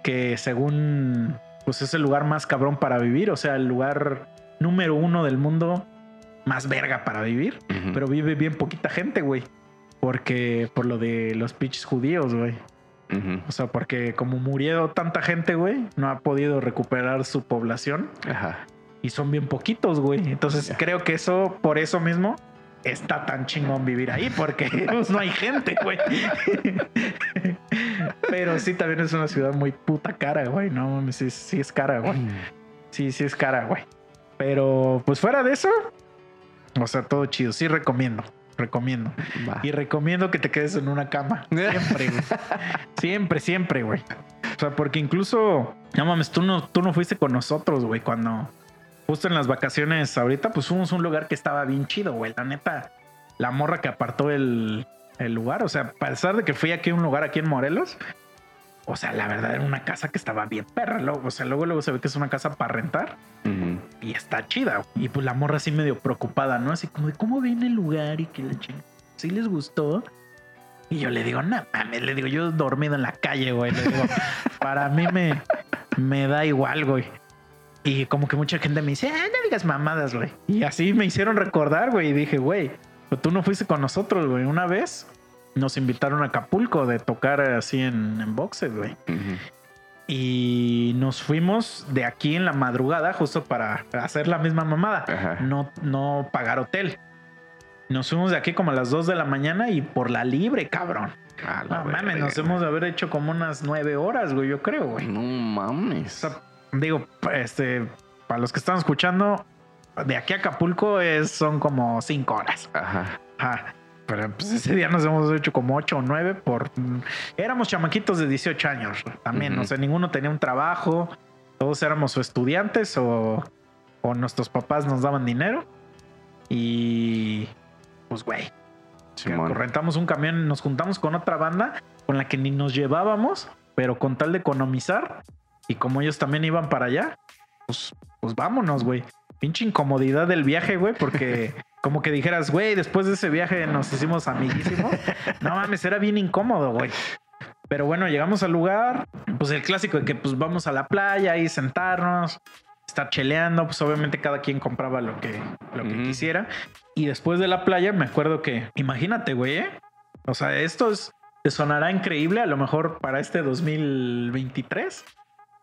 que según, pues es el lugar más cabrón para vivir, o sea, el lugar número uno del mundo más verga para vivir, pero vive bien poquita gente, güey. Porque por lo de los pinches judíos, güey. O sea, porque como murió tanta gente, güey, no ha podido recuperar su población Ajá. y son bien poquitos, güey. Entonces creo que eso, por eso mismo, está tan chingón vivir ahí, porque pues, no hay gente, güey. Pero sí, también es una ciudad muy puta cara, güey. No, mames, sí, sí es cara, güey. Sí, sí es cara, güey. Pero pues fuera de eso, o sea, todo chido. Sí recomiendo, recomiendo. Va. Y recomiendo que te quedes en una cama. Siempre, güey. Siempre, siempre, güey. O sea, porque incluso, no mames, tú no, tú no fuiste con nosotros, güey, cuando justo en las vacaciones ahorita, pues fuimos a un lugar que estaba bien chido, güey. La neta, la morra que apartó el, el lugar, o sea, a pesar de que fui aquí a un lugar aquí en Morelos, o sea, la verdad era una casa que estaba bien perra. luego- O sea, luego, luego se ve que es una casa para rentar Ujú. y está chida. Y pues la morra así medio preocupada, ¿no? Así como de cómo ven el lugar y que la chingada. ¿Sí les gustó? Y yo le digo, no mames, le digo, yo dormido en la calle, güey. Le digo, para mí me, me da igual, güey. Y como que mucha gente me dice, ah, no digas mamadas, güey. Y así me hicieron recordar, güey. Y dije, güey, pues tú no fuiste con nosotros, güey. Una vez nos invitaron a Acapulco de tocar así en, en boxes, güey. Ujú. Y nos fuimos de aquí en la madrugada justo para hacer la misma mamada. Ajá. No, no pagar hotel. Nos fuimos de aquí como a las 2 de la mañana y por la libre, cabrón. A la No mames, nos hemos de haber hecho como unas 9 horas, güey, yo creo, güey. No O mames. sea, digo, este, para los que están escuchando, de aquí a Acapulco es, son como 5 horas. Ajá. Ajá. Pero pues ese día nos hemos hecho como 8 o 9 por... Éramos chamaquitos de 18 años también. Ujú. O sea, ninguno tenía un trabajo. Todos éramos estudiantes o, o nuestros papás nos daban dinero. Y pues, güey, rentamos un camión, nos juntamos con otra banda con la que ni nos llevábamos, pero con tal de economizar. Y como ellos también iban para allá, pues, pues vámonos, güey. Pinche incomodidad del viaje, güey, porque como que dijeras, güey, después de ese viaje nos hicimos amiguísimos. No mames, era bien incómodo, güey. Pero bueno, llegamos al lugar, pues el clásico de que pues vamos a la playa y sentarnos, estar cheleando, pues obviamente cada quien compraba lo que, lo que quisiera. Y después de la playa me acuerdo que, imagínate, güey, ¿eh? o sea, esto es, te sonará increíble a lo mejor para este 2023,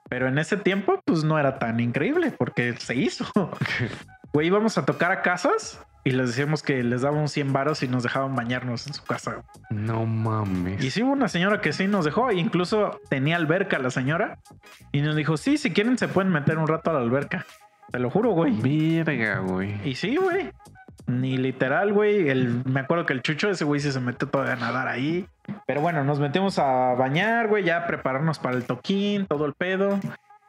pero en ese tiempo pues no era tan increíble porque se hizo. Güey, íbamos a tocar a casas y les decíamos que les dábamos 100 varos y nos dejaban bañarnos en su casa. No mames. Y sí hubo una señora que sí nos dejó, e incluso tenía alberca la señora y nos dijo, sí, si quieren se pueden meter un rato a la alberca. Te lo juro, güey. Verga, güey. Y sí, güey. Ni literal, güey. El, me acuerdo que el chucho ese güey sí se metió todavía a nadar ahí. Pero bueno, nos metimos a bañar, güey, ya a prepararnos para el toquín, todo el pedo.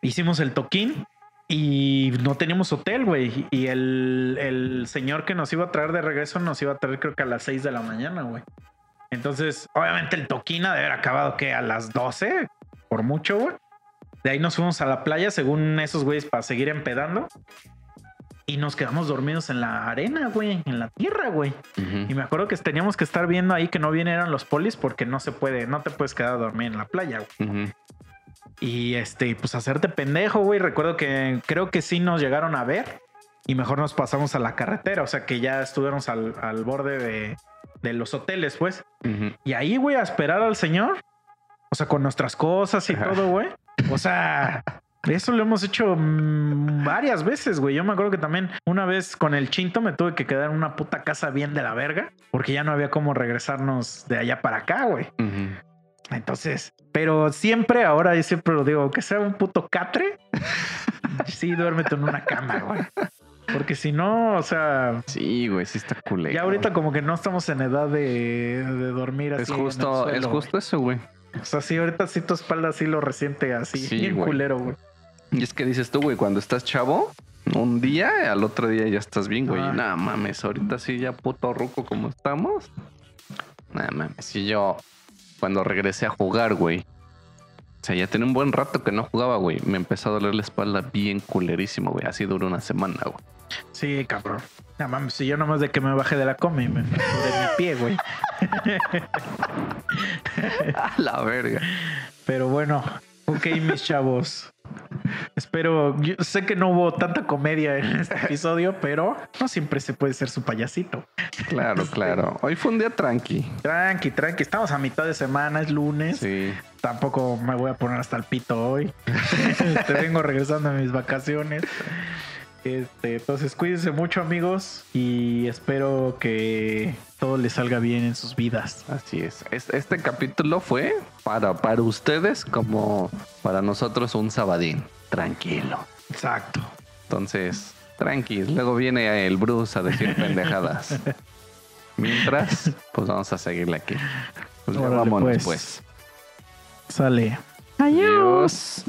Hicimos el toquín y no teníamos hotel, güey. Y el, el señor que nos iba a traer de regreso nos iba a traer creo que a las 6 de la mañana, güey. Entonces, obviamente el toquín ha de haber acabado que a las 12, por mucho, güey. De ahí nos fuimos a la playa, según esos güeyes, para seguir empedando. Y nos quedamos dormidos en la arena, güey, en la tierra, güey. Y me acuerdo que teníamos que estar viendo ahí que no vinieran los polis porque no se puede, no te puedes quedar a dormir en la playa, güey. Y este, pues hacerte pendejo, güey. Recuerdo que creo que sí nos llegaron a ver y mejor nos pasamos a la carretera. O sea que ya estuviéramos al, al borde de, de los hoteles, pues. Y ahí, güey, a esperar al señor. O sea, con nuestras cosas y Ajá. todo, güey. O sea, eso lo hemos hecho mm, varias veces, güey. Yo me acuerdo que también una vez con el chinto me tuve que quedar en una puta casa bien de la verga porque ya no había cómo regresarnos de allá para acá, güey. Entonces, pero siempre, ahora yo siempre lo digo, que sea un puto catre, sí, duérmete en una cama, güey. Porque si no, o sea, Sí, güey, sí está culero. ya ahorita como que no estamos en edad de, de dormir así. Es justo, suelo, es güey. justo eso, güey. O sea, sí, ahorita sí tu espalda sí lo resiente así, Sí, bien güey. culero, güey. Y es que dices tú, güey, cuando estás chavo, un día, al otro día ya estás bien, güey. Ah. Nada mames, ahorita sí ya puto ruco como estamos. Nada mames, si yo cuando regresé a jugar, güey. O sea, ya tenía un buen rato que no jugaba, güey. Me empezó a doler la espalda bien culerísimo, güey. Así duró una semana, güey. Sí, cabrón. No mames, si yo nomás de que me bajé de la coma y me fracturé mi pie, güey. A la verga. Pero bueno, ok, mis chavos. Espero, yo sé que no hubo tanta comedia en este episodio, pero no siempre se puede ser su payasito. Claro, claro. Hoy fue un día tranqui. Tranqui, tranqui, estamos a mitad de semana, es lunes. Sí. Tampoco me voy a poner hasta el pito hoy. Te vengo regresando a mis vacaciones. Este, entonces cuídense mucho amigos y espero que todo les salga bien en sus vidas. Así es. Es- Este capítulo fue para, para ustedes como para nosotros un sabadín. Tranquilo. Exacto. Entonces, tranqui. Luego viene el Bruce a decir pendejadas. Mientras, pues vamos a seguirle aquí. Pues ya Órale, vámonos, pues. pues. Sale. Adiós.